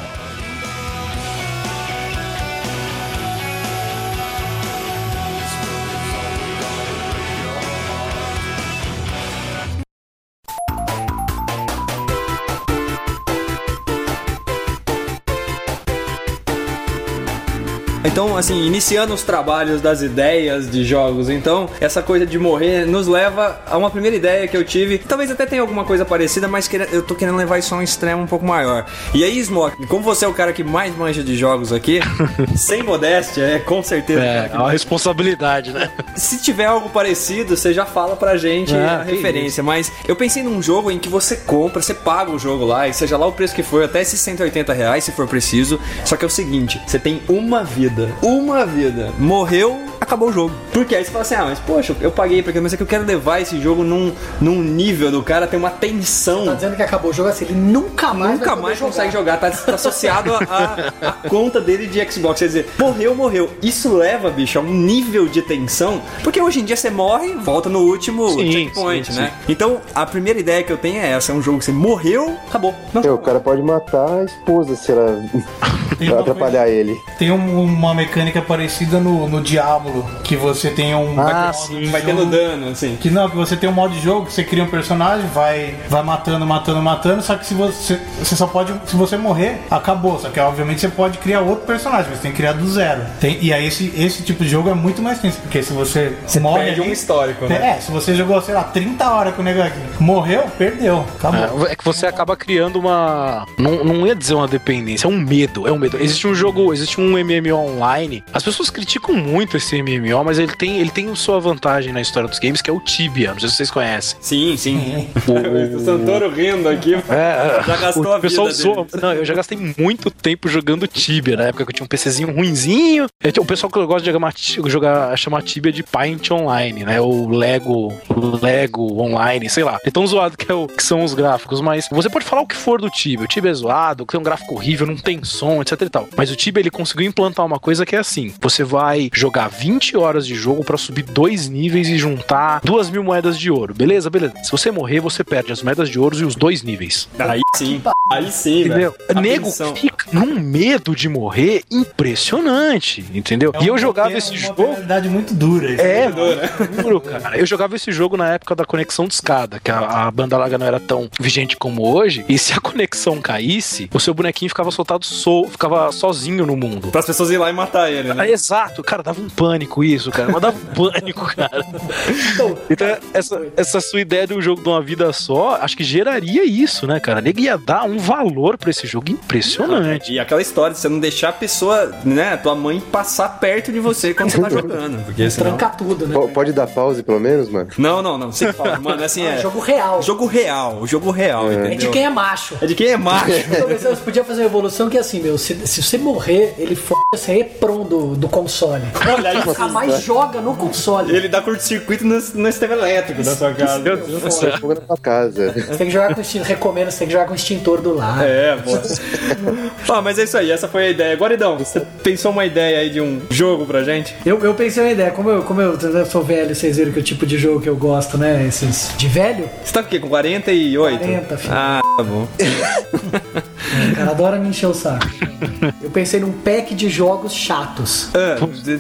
Então, assim, iniciando os trabalhos das ideias de jogos, então, essa coisa de morrer nos leva a uma primeira ideia que eu tive. Talvez até tenha alguma coisa parecida, mas eu tô querendo levar isso a um extremo um pouco maior. E aí, Smoke, como você é o cara que mais manja de jogos aqui, sem modéstia, é com certeza. É, que é uma responsabilidade, né? se tiver algo parecido, você já fala pra gente Ah, a referência. Mas eu pensei num jogo em que você compra, você paga o jogo lá, e seja lá o preço que for, até esses 180 reais se for preciso. Só que é o seguinte: você tem uma vida. Uma vida. Morreu, acabou o jogo. Porque aí você fala assim: ah, mas poxa, eu paguei pra aquilo, mas é que eu quero levar esse jogo num, num nível do cara, tem uma tensão. Tá dizendo que acabou o jogo assim, ele nunca mais Nunca mais jogar. consegue jogar, tá, tá associado à conta dele de Xbox. Quer dizer, morreu, morreu. Isso leva, bicho, a um nível de tensão. Porque hoje em dia você morre, volta no último Sim, checkpoint, sim, né? Então, a primeira ideia que eu tenho é essa: é um jogo que você morreu, acabou. Não. É, o cara pode matar a esposa se ela atrapalhar ele. Tem um- uma mecânica parecida no, no Diablo, que você tem um. Ah, sim, de Vai jogo- tendo dano, assim. Que não, que você tem um modo de jogo que você cria um personagem, vai, vai matando, matando, matando, só que se você, você só pode. Se você morrer, acabou. Só que obviamente você pode criar outro personagem, mas você tem que criar do zero. Tem, e aí esse, esse tipo de jogo é muito mais tenso, porque se você, morre. perde um histórico, né? É, se você jogou, sei lá, 30 horas com o negócio aqui, morreu, perdeu. Acabou. É, é que você acaba criando uma. Não, não ia dizer uma dependência, é um medo. É um medo. Existe um jogo, existe um MMO online. As pessoas criticam muito esse MMO, mas ele tem, ele tem sua vantagem na história dos games, que é o Tibia. Não sei se vocês conhecem. Sim, sim. o Santoro rindo aqui. É, Já gastou o a vida pessoal dele. zoa- Não, eu já gastei muito tempo jogando Tibia, na época que eu tinha um PCzinho ruinzinho. Eu tinha- O pessoal que gosta de jogar, jogar chamar Tibia de Paint Online, né? Ou Lego, Lego Online, sei lá. É tão zoado que, é o, que são os gráficos, mas você pode falar o que for do Tibia. O Tibia é zoado, tem um gráfico horrível, não tem som, etc e tal. Mas o Tibia, ele conseguiu implantar uma coisa que é assim. Você vai jogar 20 horas de jogo pra subir dois níveis e juntar duas mil moedas de ouro. Beleza? Beleza. Se você morrer, você perde as moedas de ouro e os dois níveis. Aí sim. Aí sim, Entendeu? velho. Nego fica num medo de morrer impressionante, entendeu? e eu jogava esse uma jogo. penalidade muito dura. isso. É, duro, cara. Eu jogava esse jogo na época da conexão de escada, que a, a banda larga não era tão vigente como hoje. E se a conexão caísse, o seu bonequinho ficava soltado, so, ficava sozinho no mundo. Para as pessoas ir lá e matar ele, Ah, né? exato, cara, dava um pânico isso, cara. Mas dava um pânico, cara. Então, essa, essa sua ideia de um jogo de uma vida só, acho que geraria isso, né, cara? Nego ia dar um valor pra esse jogo impressionante. E aquela história de você não deixar a pessoa, né, tua mãe passar perto de você quando você tá jogando. Porque senão... Tranca tudo, né? Po- Pode dar pause pelo menos, mano? Não, não, não. Você fala, mano, assim É é. jogo real. Jogo real, o jogo real, É entendeu? de quem é macho. É de quem é macho. Então, Você podia fazer uma evolução que é assim, meu, se, se você morrer, ele f você repron do, do console. Olha aí, Nunca mais joga no console. Ele dá curto-circuito no, no sistema elétrico da sua casa. Você fogo na sua casa. Você tem que jogar com extintor, recomendo, você tem que jogar com extintor do lado. É, pô. ah, mas é isso aí, essa foi a ideia. Guaridão, você pensou uma ideia aí de um jogo pra gente? Eu, eu pensei uma ideia, como eu, como eu, eu sou velho, vocês viram que o tipo de jogo que eu gosto, né? Esses de velho, Você tá com o quê? Com 48? 40, filho. Ah, tá bom. o cara adora me encher o saco. Eu pensei num pack de jogos chatos. Ah,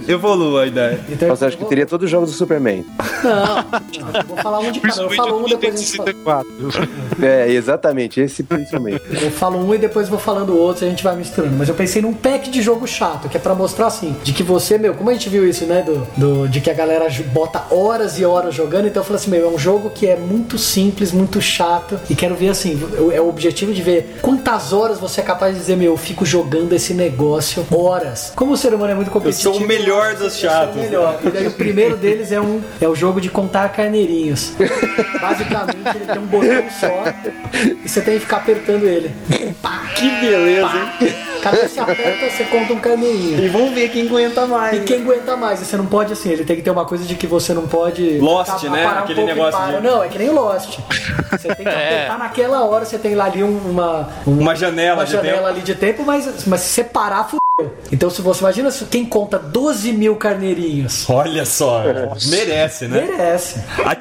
evolua a ideia. Então eu Você acha que vou- teria todos os jogos do Superman? Não, não, vou falar um de cada. Eu falo um, depois a gente fala. É, exatamente, esse principalmente. Eu falo um e depois vou falando o outro e a gente vai misturando. Mas eu pensei num pack de jogo chato, que é pra mostrar assim, de que você, meu, como a gente viu isso, né? Do, do- de que a galera bota horas e horas jogando, então eu falei assim, meu, é um jogo que é muito simples, muito chato. E quero ver assim, eu- é o objetivo de ver quantas horas você é capaz de dizer, meu, eu fico jogando esse negócio horas. Como o ser humano é muito competitivo. sou o melhor eu dos chatos. melhor. E daí o primeiro deles é um é o jogo de contar carneirinhos. Basicamente ele tem um botão só e você tem que ficar apertando ele. Que beleza, hein? Cada vez que você aperta, você conta um carneirinho. E vamos ver quem aguenta mais. E quem aguenta mais? E você não pode assim, ele tem que ter uma coisa de que você não pode. Lost, né? um Aquele negócio de- Não, é que nem Lost. Você tem que apertar naquela hora, você tem lá ali um- uma. Uma janela uma de janela tempo. ali de tempo, mas, mas se você parar. Então, se você imagina se quem conta 12 mil carneirinhos. Olha só, merece, né? Merece.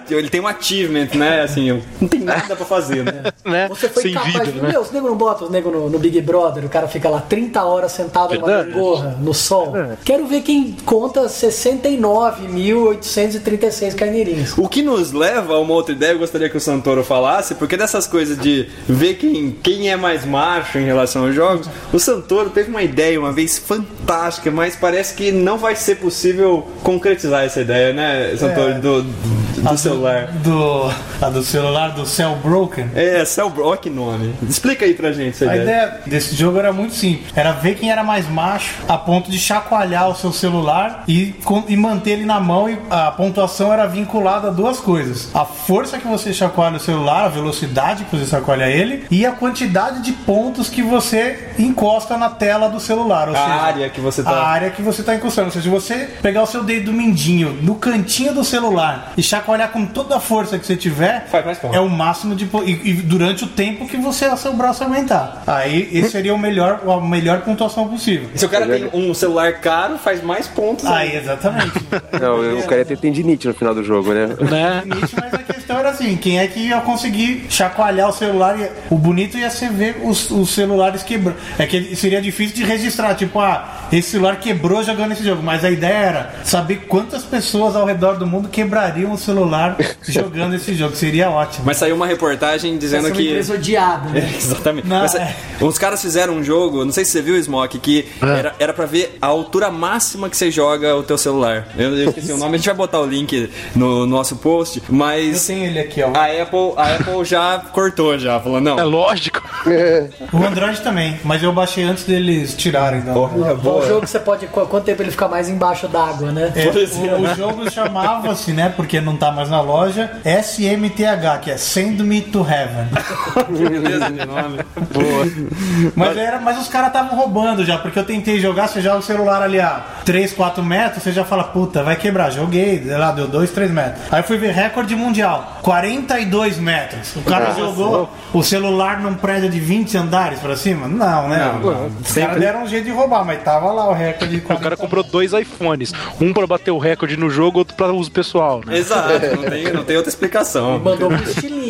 Ele tem um achievement, né? Assim, não tem nada pra fazer, né? né? Você foi Sem capaz vida, de. né? Meu, os negros não botam os negros no, no Big Brother, o cara fica lá 30 horas sentado numa Verdade. gangorra, no sol. Quero ver quem conta 69.836 carneirinhos. O que nos leva a uma outra ideia, eu gostaria que o Santoro falasse, porque dessas coisas de ver quem, quem é mais macho em relação aos jogos, o Santoro teve uma ideia uma vez fantástica, mas parece que não vai ser possível concretizar essa ideia, né, Santoro, do, do, do celular. Do, a do celular do Cell Broken. É, Cell Bro, que nome. Explica aí pra gente essa A ideia. ideia desse jogo era muito simples. Era ver quem era mais macho a ponto de chacoalhar o seu celular e, e manter ele na mão. E a pontuação era vinculada a duas coisas: a força que você chacoalha o celular, a velocidade que você chacoalha ele e a quantidade de pontos que você encosta na tela do celular. Ou A área que você tá- A área que você está encostando. Ou seja, se você pegar o seu dedo mindinho no cantinho do celular e chacoalhar com toda a força que você tiver, Faz mais pontos. é o máximo de e, e durante o tempo que você seu braço aguentar. Aí esse seria o melhor a melhor pontuação possível. Se o cara tem um celular caro, faz mais pontos. Aí exatamente. Não, o cara ia ter tendinite no final do jogo, né? Né? Mas a questão era assim, quem é que ia conseguir chacoalhar o celular? O bonito ia ser ver os, os celulares quebrando. É que seria difícil de registrar, tipo, ah, esse celular quebrou jogando esse jogo. Mas a ideia era saber quantas pessoas ao redor do mundo quebrariam o celular jogando esse jogo. Seria ótimo. Mas saiu uma reportagem dizendo Essa é uma que. empresa odiada, né? Exatamente. Não, Mas, é. Os caras fizeram um jogo, não sei se você viu, Smoke, que era, era pra ver a altura máxima que você joga o teu celular. Eu, eu esqueci o nome, a gente vai botar o link no nosso post, Eu mas tenho ele aqui, ó. a Apple, a Apple já cortou já, falou, não. É lógico. O Android também, mas eu baixei antes deles tirarem. Então. Olha, O boa. jogo que você pode. qu- Quanto tempo ele fica mais embaixo d'água, né? É, o, o jogo chamava-se, né, porque não tá mais na loja, SMTH, que é Send Me to Heaven. Beleza de nome. Boa. Mas, era, mas os caras estavam roubando já, porque eu tentei jogar, você joga o celular ali a 3, 4 metros, você já fala, puta, vai quebrar. Joguei, sei lá, deu 2, 3 metros. Aí eu fui ver recorde mundial, 42 metros. O cara jogou o celular num prédio de 20 andares pra cima? Não, né? Não, não. Os caras deram um jeito de roubar, mas tava lá o recorde de O cara comprou dois iPhones. Um pra bater o recorde no jogo, outro pra uso pessoal, né? Exato, não tem, não tem outra explicação. Mandou um.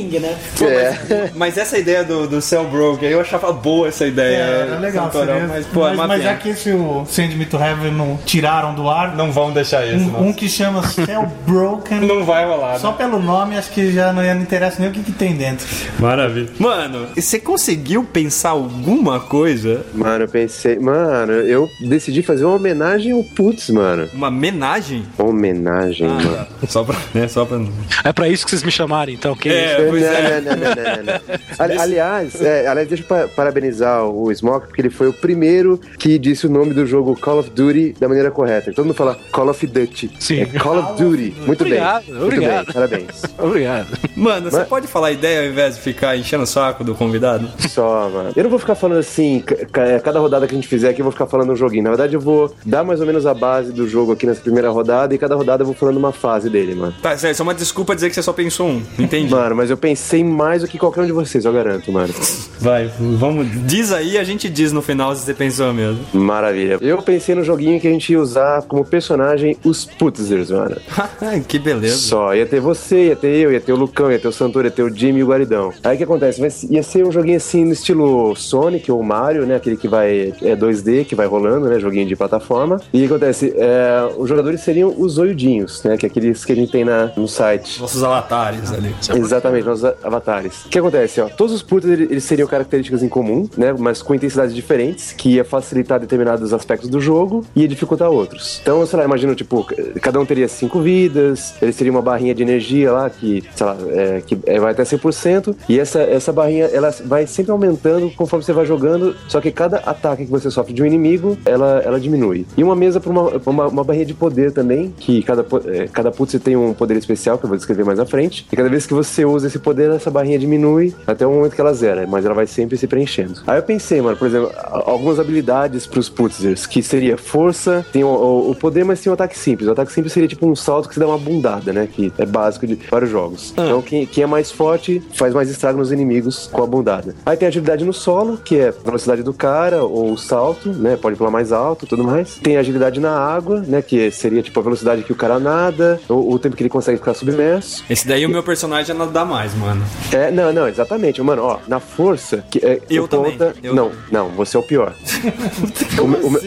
King, né? É. Mas essa ideia do, do Cell Broke, eu achava boa essa ideia. É, era legal, Santorão, seria- mas, pô, é mas, mas já que esse o Send Me to Heaven não tiraram do ar, Não vão deixar isso, um, um que chama Cell Broken, Não vai rolar. né? só pelo nome acho que já não, não interessa nem o que, que tem dentro. Maravilha. Mano, você conseguiu pensar alguma coisa? Mano, eu pensei. Mano, eu decidi fazer uma homenagem ao Putz, mano. Uma homenagem? Homenagem, Ah, mano. Só pra. Né, só pra... É pra isso que vocês me chamarem, então. Que É, é. Não, não, não, não, não, não. Ali- aliás, é, aliás, deixa eu pa- parabenizar o Smoke, porque ele foi o primeiro que disse o nome do jogo Call of Duty da maneira correta. Todo mundo fala Call of Duty. Sim. É Call of Duty. Muito Obrigado, bem. Muito obrigado. bem, parabéns. Obrigado. Mano, você Mas- pode falar a ideia ao invés de ficar enchendo o saco do convidado? Só, mano. Eu não vou ficar falando assim, ca- cada rodada que a gente fizer aqui, eu vou ficar falando um joguinho. Na verdade, eu vou dar mais ou menos a base do jogo aqui nessa primeira rodada e cada rodada eu vou falando uma fase dele, mano. Tá, isso é uma desculpa dizer que você só pensou um. Entendi. Mano, mas eu pensei mais do que qualquer um de vocês, eu garanto, mano. Vai, vamos. Diz aí, a gente diz no final se você pensou mesmo. Maravilha. Eu pensei no joguinho que a gente ia usar como personagem os Putzers, mano. que beleza. Só, ia ter você, ia ter eu, ia ter o Lucão, ia ter o Santoro, ia ter o Jimmy e o Guaridão. Aí o que acontece? Vai, ia ser um joguinho assim no estilo Sonic ou Mario, né? Aquele que vai. É 2D, que vai rolando, né? Joguinho de plataforma. E o que acontece? É, os jogadores seriam os oiudinhos, né? Que é aqueles que a gente tem na, no site. Nossos avatares ali. Exatamente, nossos avatares. O que acontece, ó? Todos os putos eles, seriam características em comum, né? Mas com intensidades diferentes, que ia facilitar determinados aspectos do jogo e ia dificultar outros. Então, sei lá, imagina, tipo, cada um teria cinco vidas, eles teriam uma barrinha de energia lá que, sei lá, é, que é, vai até 100%, e essa, essa barrinha, ela vai sempre aumentando conforme você vai jogando, só que cada ataque que você sofre de um inimigo, ela, ela diminui. E uma mesa para uma, uma, uma barrinha de poder também, que cada, é, cada putz tem um poder especial, que eu vou descrever mais à frente, e cada vez que você usa esse poder, essa barrinha diminui até o momento que ela zera, mas ela vai sempre se preenchendo. Aí eu pensei, mano, por exemplo, algumas habilidades pros putzers, que seria força, tem o, o- o poder, mas tem o ataque simples. O ataque simples seria tipo um salto que você dá uma bundada, né? Que é básico de vários jogos. Então quem, quem é mais forte faz mais estrago nos inimigos com a bundada. Aí tem a agilidade no solo, que é a velocidade do cara, ou o salto, né? Pode pular mais alto tudo mais. Tem a agilidade na água, né? Que seria tipo a velocidade que o cara nada, ou o tempo que ele consegue ficar submerso. Esse daí o meu personagem não dá mais, mano. É, não, não, exatamente. Mano, ó, na força. Que, é, Eu também, conta- eu não, não, você é o pior. o, me- o me-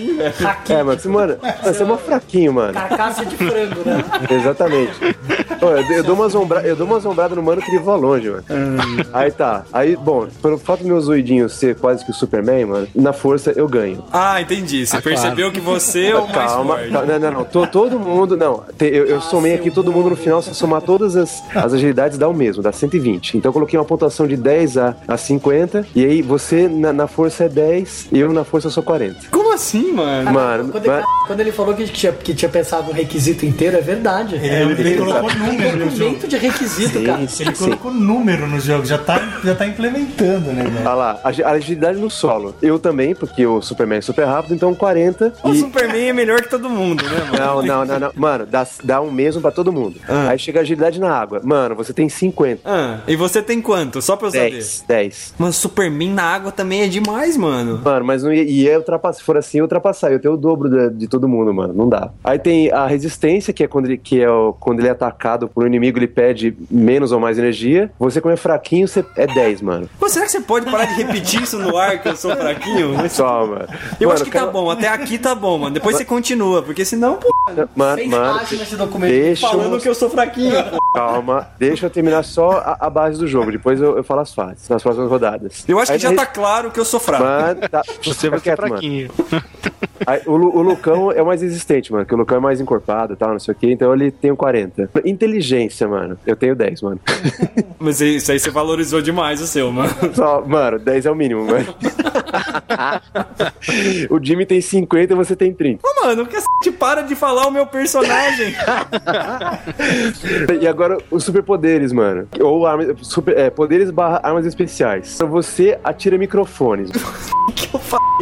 é, mano, você, mano, você é mó fraquinho, mano. Carcaça de frango, né? Exatamente. Ô, eu, eu dou uma zombra, eu dou uma zombrada no mano que ele voa longe, mano. Aí tá. Aí, bom, pelo fato do meu zoidinho ser quase que o Superman, mano, na força eu ganho. Ah, entendi. Você percebeu que você é o mais Calma, forte. calma, não, não, não. To- todo mundo, não. Eu, eu somei aqui todo mundo no final, se somar todas as, as agilidades dá o mesmo, dá 120. Então eu coloquei uma pontuação de 10 a, a 50, e aí você na, na força é 10, e eu na força sou 40. Como assim, mano? Mano, Quando ele, mas- quando ele falou que tinha, que tinha pensado no requisito inteiro, é verdade. É, ele, ele colocou número no jogo. Documento de requisito, cara. sim, Ele sim. colocou número no jogo, já tá, já tá implementando, né, velho? Olha lá, a agilidade no solo. Eu também, porque o Superman é super rápido, então 40. O e... Superman é melhor que todo mundo, né, mano? Não, não, não, não. Mano, dá, dá um mesmo pra todo mundo. Aí chega a agilidade na água. Mano, você tem 50. Ah, e você tem quanto? Só pra eu saber. 10. 10. Mano, Superman na água também é demais, mano. Mano, mas não ia, ia ultrapassar. Se for assim, ultrapassar. Eu tenho o dobro da- de, todo mundo, mano. Não dá. Aí tem a resistência, que é quando ele, que é o- quando ele é atacado por um inimigo, ele pede menos ou mais energia. Você, como é fraquinho, você é 10, mano. Pô, será que você pode parar de repetir isso no ar que eu sou fraquinho? Só, mano. Eu Mano, acho que tá cara- bom, até aqui tá bom, mano. Depois você continua, porque senão, pô, Mano, Seis mano, páginas de documento deixa eu falando que eu sou fraquinho. Calma, deixa eu terminar só a, a base do jogo. Depois eu, eu falo as fases, nas próximas rodadas. Eu acho que Aí já na tá claro que eu sou fraco. Mano, tá. Você vai ser mano. fraquinho. Aí, o, o Lucão é o mais resistente, mano. Que o Lucão é mais encorpado e tal, não sei o que. Então ele tem um 40. Inteligência, mano. Eu tenho 10, mano. Mas isso aí você valorizou demais o seu, mano. Só, mano, 10 é o mínimo, mano. o Jimmy tem 50 e você tem 30. Ô, mano, cacete, para de falar o meu personagem. E agora os superpoderes, mano. Ou armas, super, é, poderes barra armas especiais. Você atira microfones.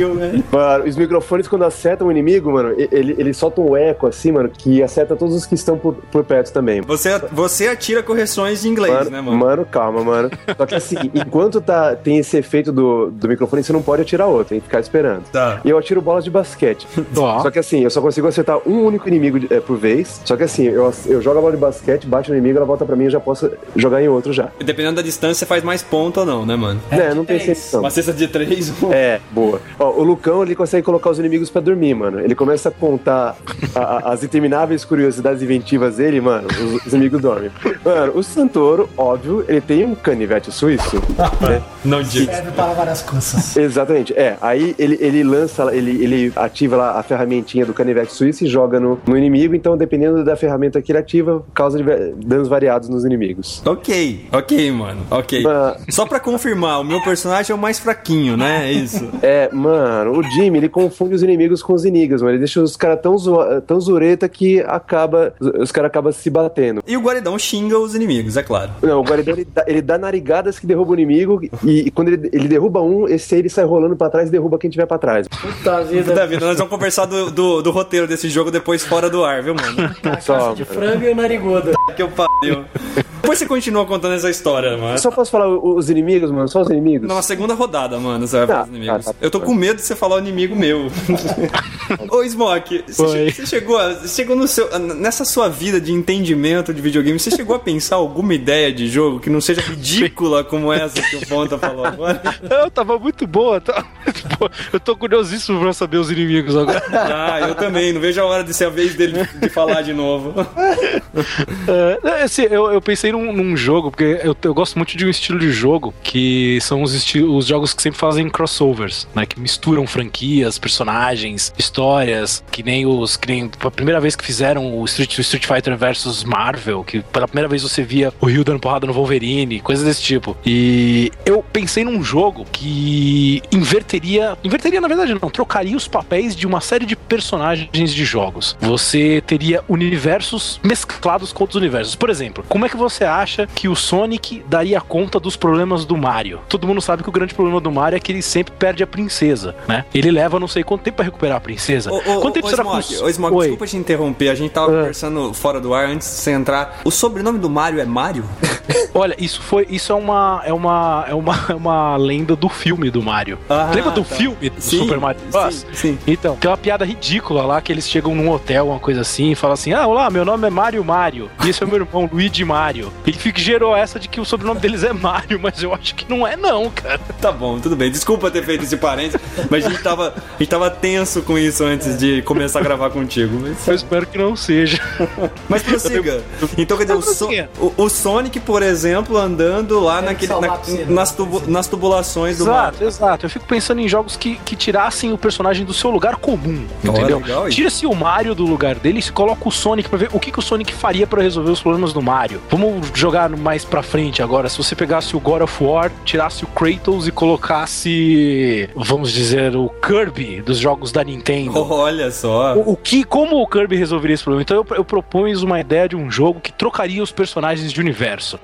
que eu velho. Mano, os microfones, quando acerta um inimigo, mano, ele, ele solta um eco assim, mano, que acerta todos os que estão por, por perto também. Você, você atira correções de inglês, Mano, né, mano? mano, calma, mano. Só que assim, enquanto tá, tem esse efeito do, do microfone, você não pode atirar outro, tem que ficar esperando. Tá. E eu atiro bolas de basquete. Só que assim, eu só consigo acertar um único inimigo de- é, por vez. Só que assim, eu, eu jogo a bola de basquete, bate no inimigo, ela volta pra mim e eu já posso jogar em outro já. Dependendo da distância, faz mais ponto ou não, né, mano? É, não tem três. exceção. Uma cesta de três. É, boa. Ó, o Lucão, ele consegue colocar os inimigos pra dormir, mano. Ele começa a contar a- a- as intermináveis curiosidades inventivas dele, mano. Os, os inimigos dormem. Mano, o Santoro, óbvio, ele tem um canivete suíço, né? Não diga. Serve para várias coisas. Exatamente, é. Aí ele, ele lança, ele, ele ativa lá a ferramentinha do canivete suíço e joga no, no inimigo. Então, dependendo da ferramenta que ele ativa, causa danos variados nos inimigos. Ok, ok, mano, ok. Só pra confirmar, o meu personagem é o mais fraquinho, né? É isso. É, mano, o Jimmy, ele confunde os inimigos com os inigas, mano. Ele deixa os caras tão, zoa- tão zureta que acaba, os caras acabam se batendo. E o Guaridão xinga os inimigos, é claro. Não, o Guaridão, ele dá, ele dá narigadas que derruba o inimigo e, e quando ele, ele derruba um, esse aí ele sai rolando pra trás e derruba quem tiver pra trás. Puta vida. Davi, nós vamos conversar do, do, do roteiro desse jogo depois fora do ar, viu, mano? Só, Caça de frango e o nariguda. Que eu pariu. Depois você continua contando essa história, mano. Só posso falar os inimigos, mano? Só os inimigos? Numa segunda rodada, mano, você vai falar Tá, os inimigos. tá, tá. Eu tô com medo de você falar o inimigo meu. Ô, Smoke, você, chegou, a- chegou no seu, nessa sua vida de entendimento de videogame, você chegou a pensar alguma ideia de jogo que não seja ridícula como essa que o Ponta falou agora? Eu tava muito boa, tava muito boa. Eu tô curiosíssimo pra saber os inimigos agora. Ah, eu também, não vejo a hora de ser a vez dele de falar de novo. É, assim, eu, eu pensei num, num jogo, porque eu, eu gosto muito de um estilo de jogo que são os, esti- os jogos que sempre fazem crossovers, né? Que misturam franquias, personagens, histórias, que nem os. Que nem a primeira vez que fizeram o Street, o Street Fighter versus Marvel, que pela primeira vez você via o Ryu dando porrada no Wolverine, coisas desse tipo. E eu pensei num jogo que inverteria. Inverteria, na verdade, não, trocaria os papéis de uma série de personagens de jogos. Você teria universos mesclados com outros universos. Por exemplo, como é que você acha que o Sonic daria conta dos problemas do Mario? Todo mundo sabe que o grande problema do Mario é que ele sempre perde a princesa, né? Ele leva não sei quanto tempo pra recuperar a princesa. Ô, ô, quanto tempo ô, será Smoke, que os... ô, Smoke, Oi. desculpa te interromper, a gente tava Ah. conversando fora do ar antes de você entrar. O sobrenome do Mario é Mario? Olha, isso foi, isso é uma, é uma, é uma, é uma lenda do filme do Mario. Ah, Lembra do tá. filme do Sim, Super Mario Bros? sim, sim. Então, tem uma piada ridícula lá que eles chegam num hotel, uma coisa assim, e falam assim: Ah, olá, meu nome é Mario Mario. E esse é o meu irmão, Luigi Mario. Ele fica, gerou essa de que o sobrenome deles é Mario, mas eu acho que não é, não, cara. Tá bom, tudo bem. Desculpa ter feito esse parênteses, mas a gente tava, a gente tava tenso com isso antes de começar a gravar contigo. Mas, Eu espero que não seja. mas prossiga. Então, quer dizer, o, So- o- o Sonic, por exemplo, andando lá que naquele, na- piscina. nas, tubu- nas tubulações do Exato, Mario. exato. Eu fico pensando em jogos que, que tirassem o personagem do seu lugar comum, entendeu? Tira-se o Mario do lugar dele e se coloca o Sonic pra ver o que, que o Sonic faria pra resolver os problemas do Mario. Vamos jogar mais pra frente agora. Se você pegasse o God of War, tirasse o Kratos e colocasse, vamos dizer, o Kirby dos jogos da Nintendo. Olha só. O, o que, como o Kirby resolveria esse problema? Então eu, eu proponho uma ideia de um jogo que trocaria os personagens de universo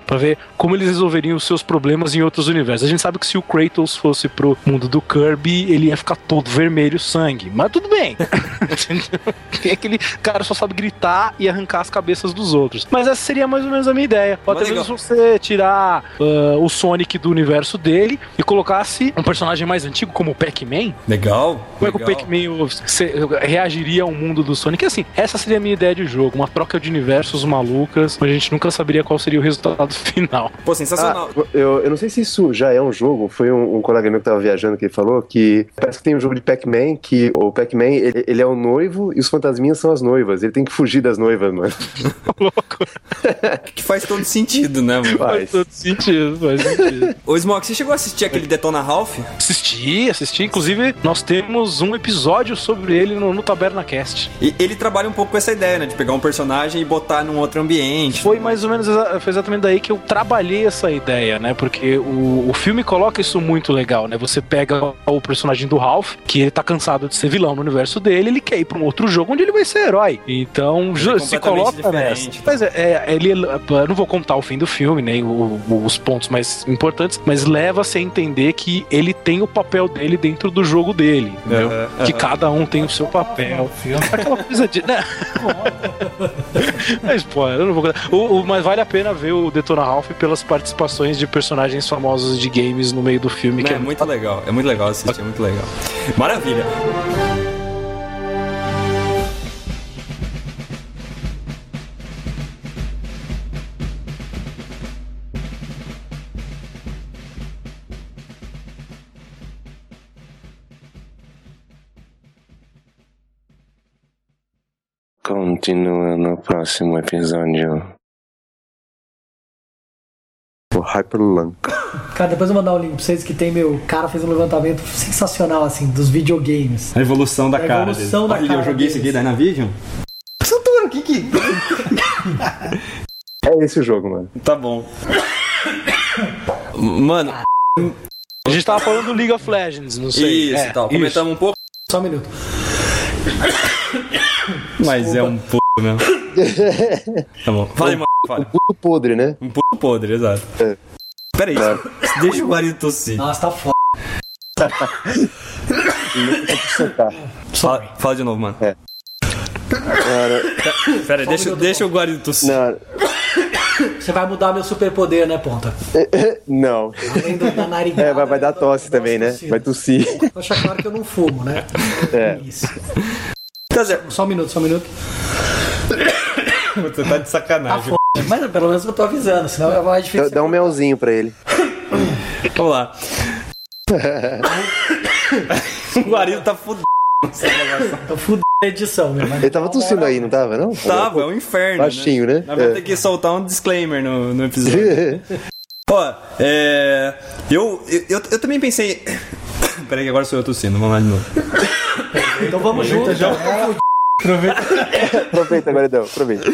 Pra ver como eles resolveriam os seus problemas em outros universos. A gente sabe que se o Kratos fosse pro mundo do Kirby, ele ia ficar todo vermelho sangue, mas tudo bem. Tem aquele cara só sabe gritar e arrancar as cabeças dos outros. Mas essa seria mais ou menos a minha ideia. Ou até Mas mesmo você tirar ah, o Sonic do universo dele e colocasse um personagem mais antigo como o Pac-Man, Legal. como é que o legal. Pac-Man reagiria ao mundo do Sonic? Assim, essa seria a minha ideia de jogo. Uma troca de universos malucas, mas a gente nunca saberia qual seria o resultado final. Pô, sensacional. Ah, eu, eu não sei se isso já é um jogo. Foi um, um colega meu que tava viajando que ele falou que parece que tem um jogo de Pac-Man que o Pac-Man ele, ele é o noivo e os fantasminhas são as noivas. Ele tem que fugir das noivas, mano. Louco. Que faz todo sentido, né, mano? Faz. Faz todo sentido, faz sentido. Ô, Smoke, você chegou a assistir aquele Detona Ralph? Assisti, assisti. Inclusive, nós temos um episódio sobre ele no, no Taberna Cast. E ele trabalha um pouco com essa ideia, né? De pegar um personagem e botar num outro ambiente. Foi mais ou menos foi exatamente daí que eu trabalhei essa ideia, né? Porque o, o filme coloca isso muito legal, né? Você pega o personagem do Ralph, que ele tá cansado de ser vilão no universo dele, ele quer ir pra um outro jogo onde ele vai ser herói. Então, ju- se coloca nessa. Mas é, é, ele, eu não vou contar o fim do filme, nem o- os pontos mais importantes, mas leva-se a entender que ele tem o papel dele dentro do jogo dele, entendeu? Aham, Que aham. cada um tem o seu papel. Aquela coisa de. Né? É spoiler, eu não vou contar. O, o- mas vale a pena ver o Detona Ralph pelas participações de personagens famosos de games no meio do filme. que É muito legal, é muito legal assistir, é muito legal. Maravilha. Continua no próximo episódio. O Hyperlunk. Cara, depois eu vou mandar um link pra vocês que tem meu. O cara fez um levantamento sensacional, assim, dos videogames. A evolução da A cara. evolução dele. da Olha, cara Eu joguei isso aqui deles. da Dynavision. Santoro, o que que. É esse o jogo, mano. Tá bom. Mano, A gente tava falando do League of Legends, não sei. isso É, e tal. Comentamos um pouco, Só um minuto. Mas é um puto mesmo. Tá bom. Fala aí, mano. Fala. Puto podre, né? Um puto podre, exato. É. Pera aí, deixa o marido tossir. Nossa, tá foda. Fala, fala de novo, mano. É. Cara, Pera aí, deixa, deixa o guarida tossir. não, Você vai mudar meu superpoder, né, Ponta? não. Além do, da narigada. É, vai, vai dar tosse também, né? Vai tossir. Deixa claro que eu não fumo, né? É. Isso. Tá certo. Só um minuto, só um minuto. Você tá de sacanagem. foda. Mas pelo menos eu tô avisando, senão é mais difícil. dá um melzinho pra ele. Vamos lá. o guarida tá fudido. Eu fudo a edição, né? Mas Ele tava tossindo aí, não tava, não? Tava, é um inferno. Baixinho, né? Nós vamos É. ter que soltar um disclaimer no, no episódio. Ó, é. Eu, eu, eu também pensei. Peraí, que agora sou eu tossindo, vamos lá de novo. Então vamos junto. Aproveita. Aproveita agora, então. Aproveita.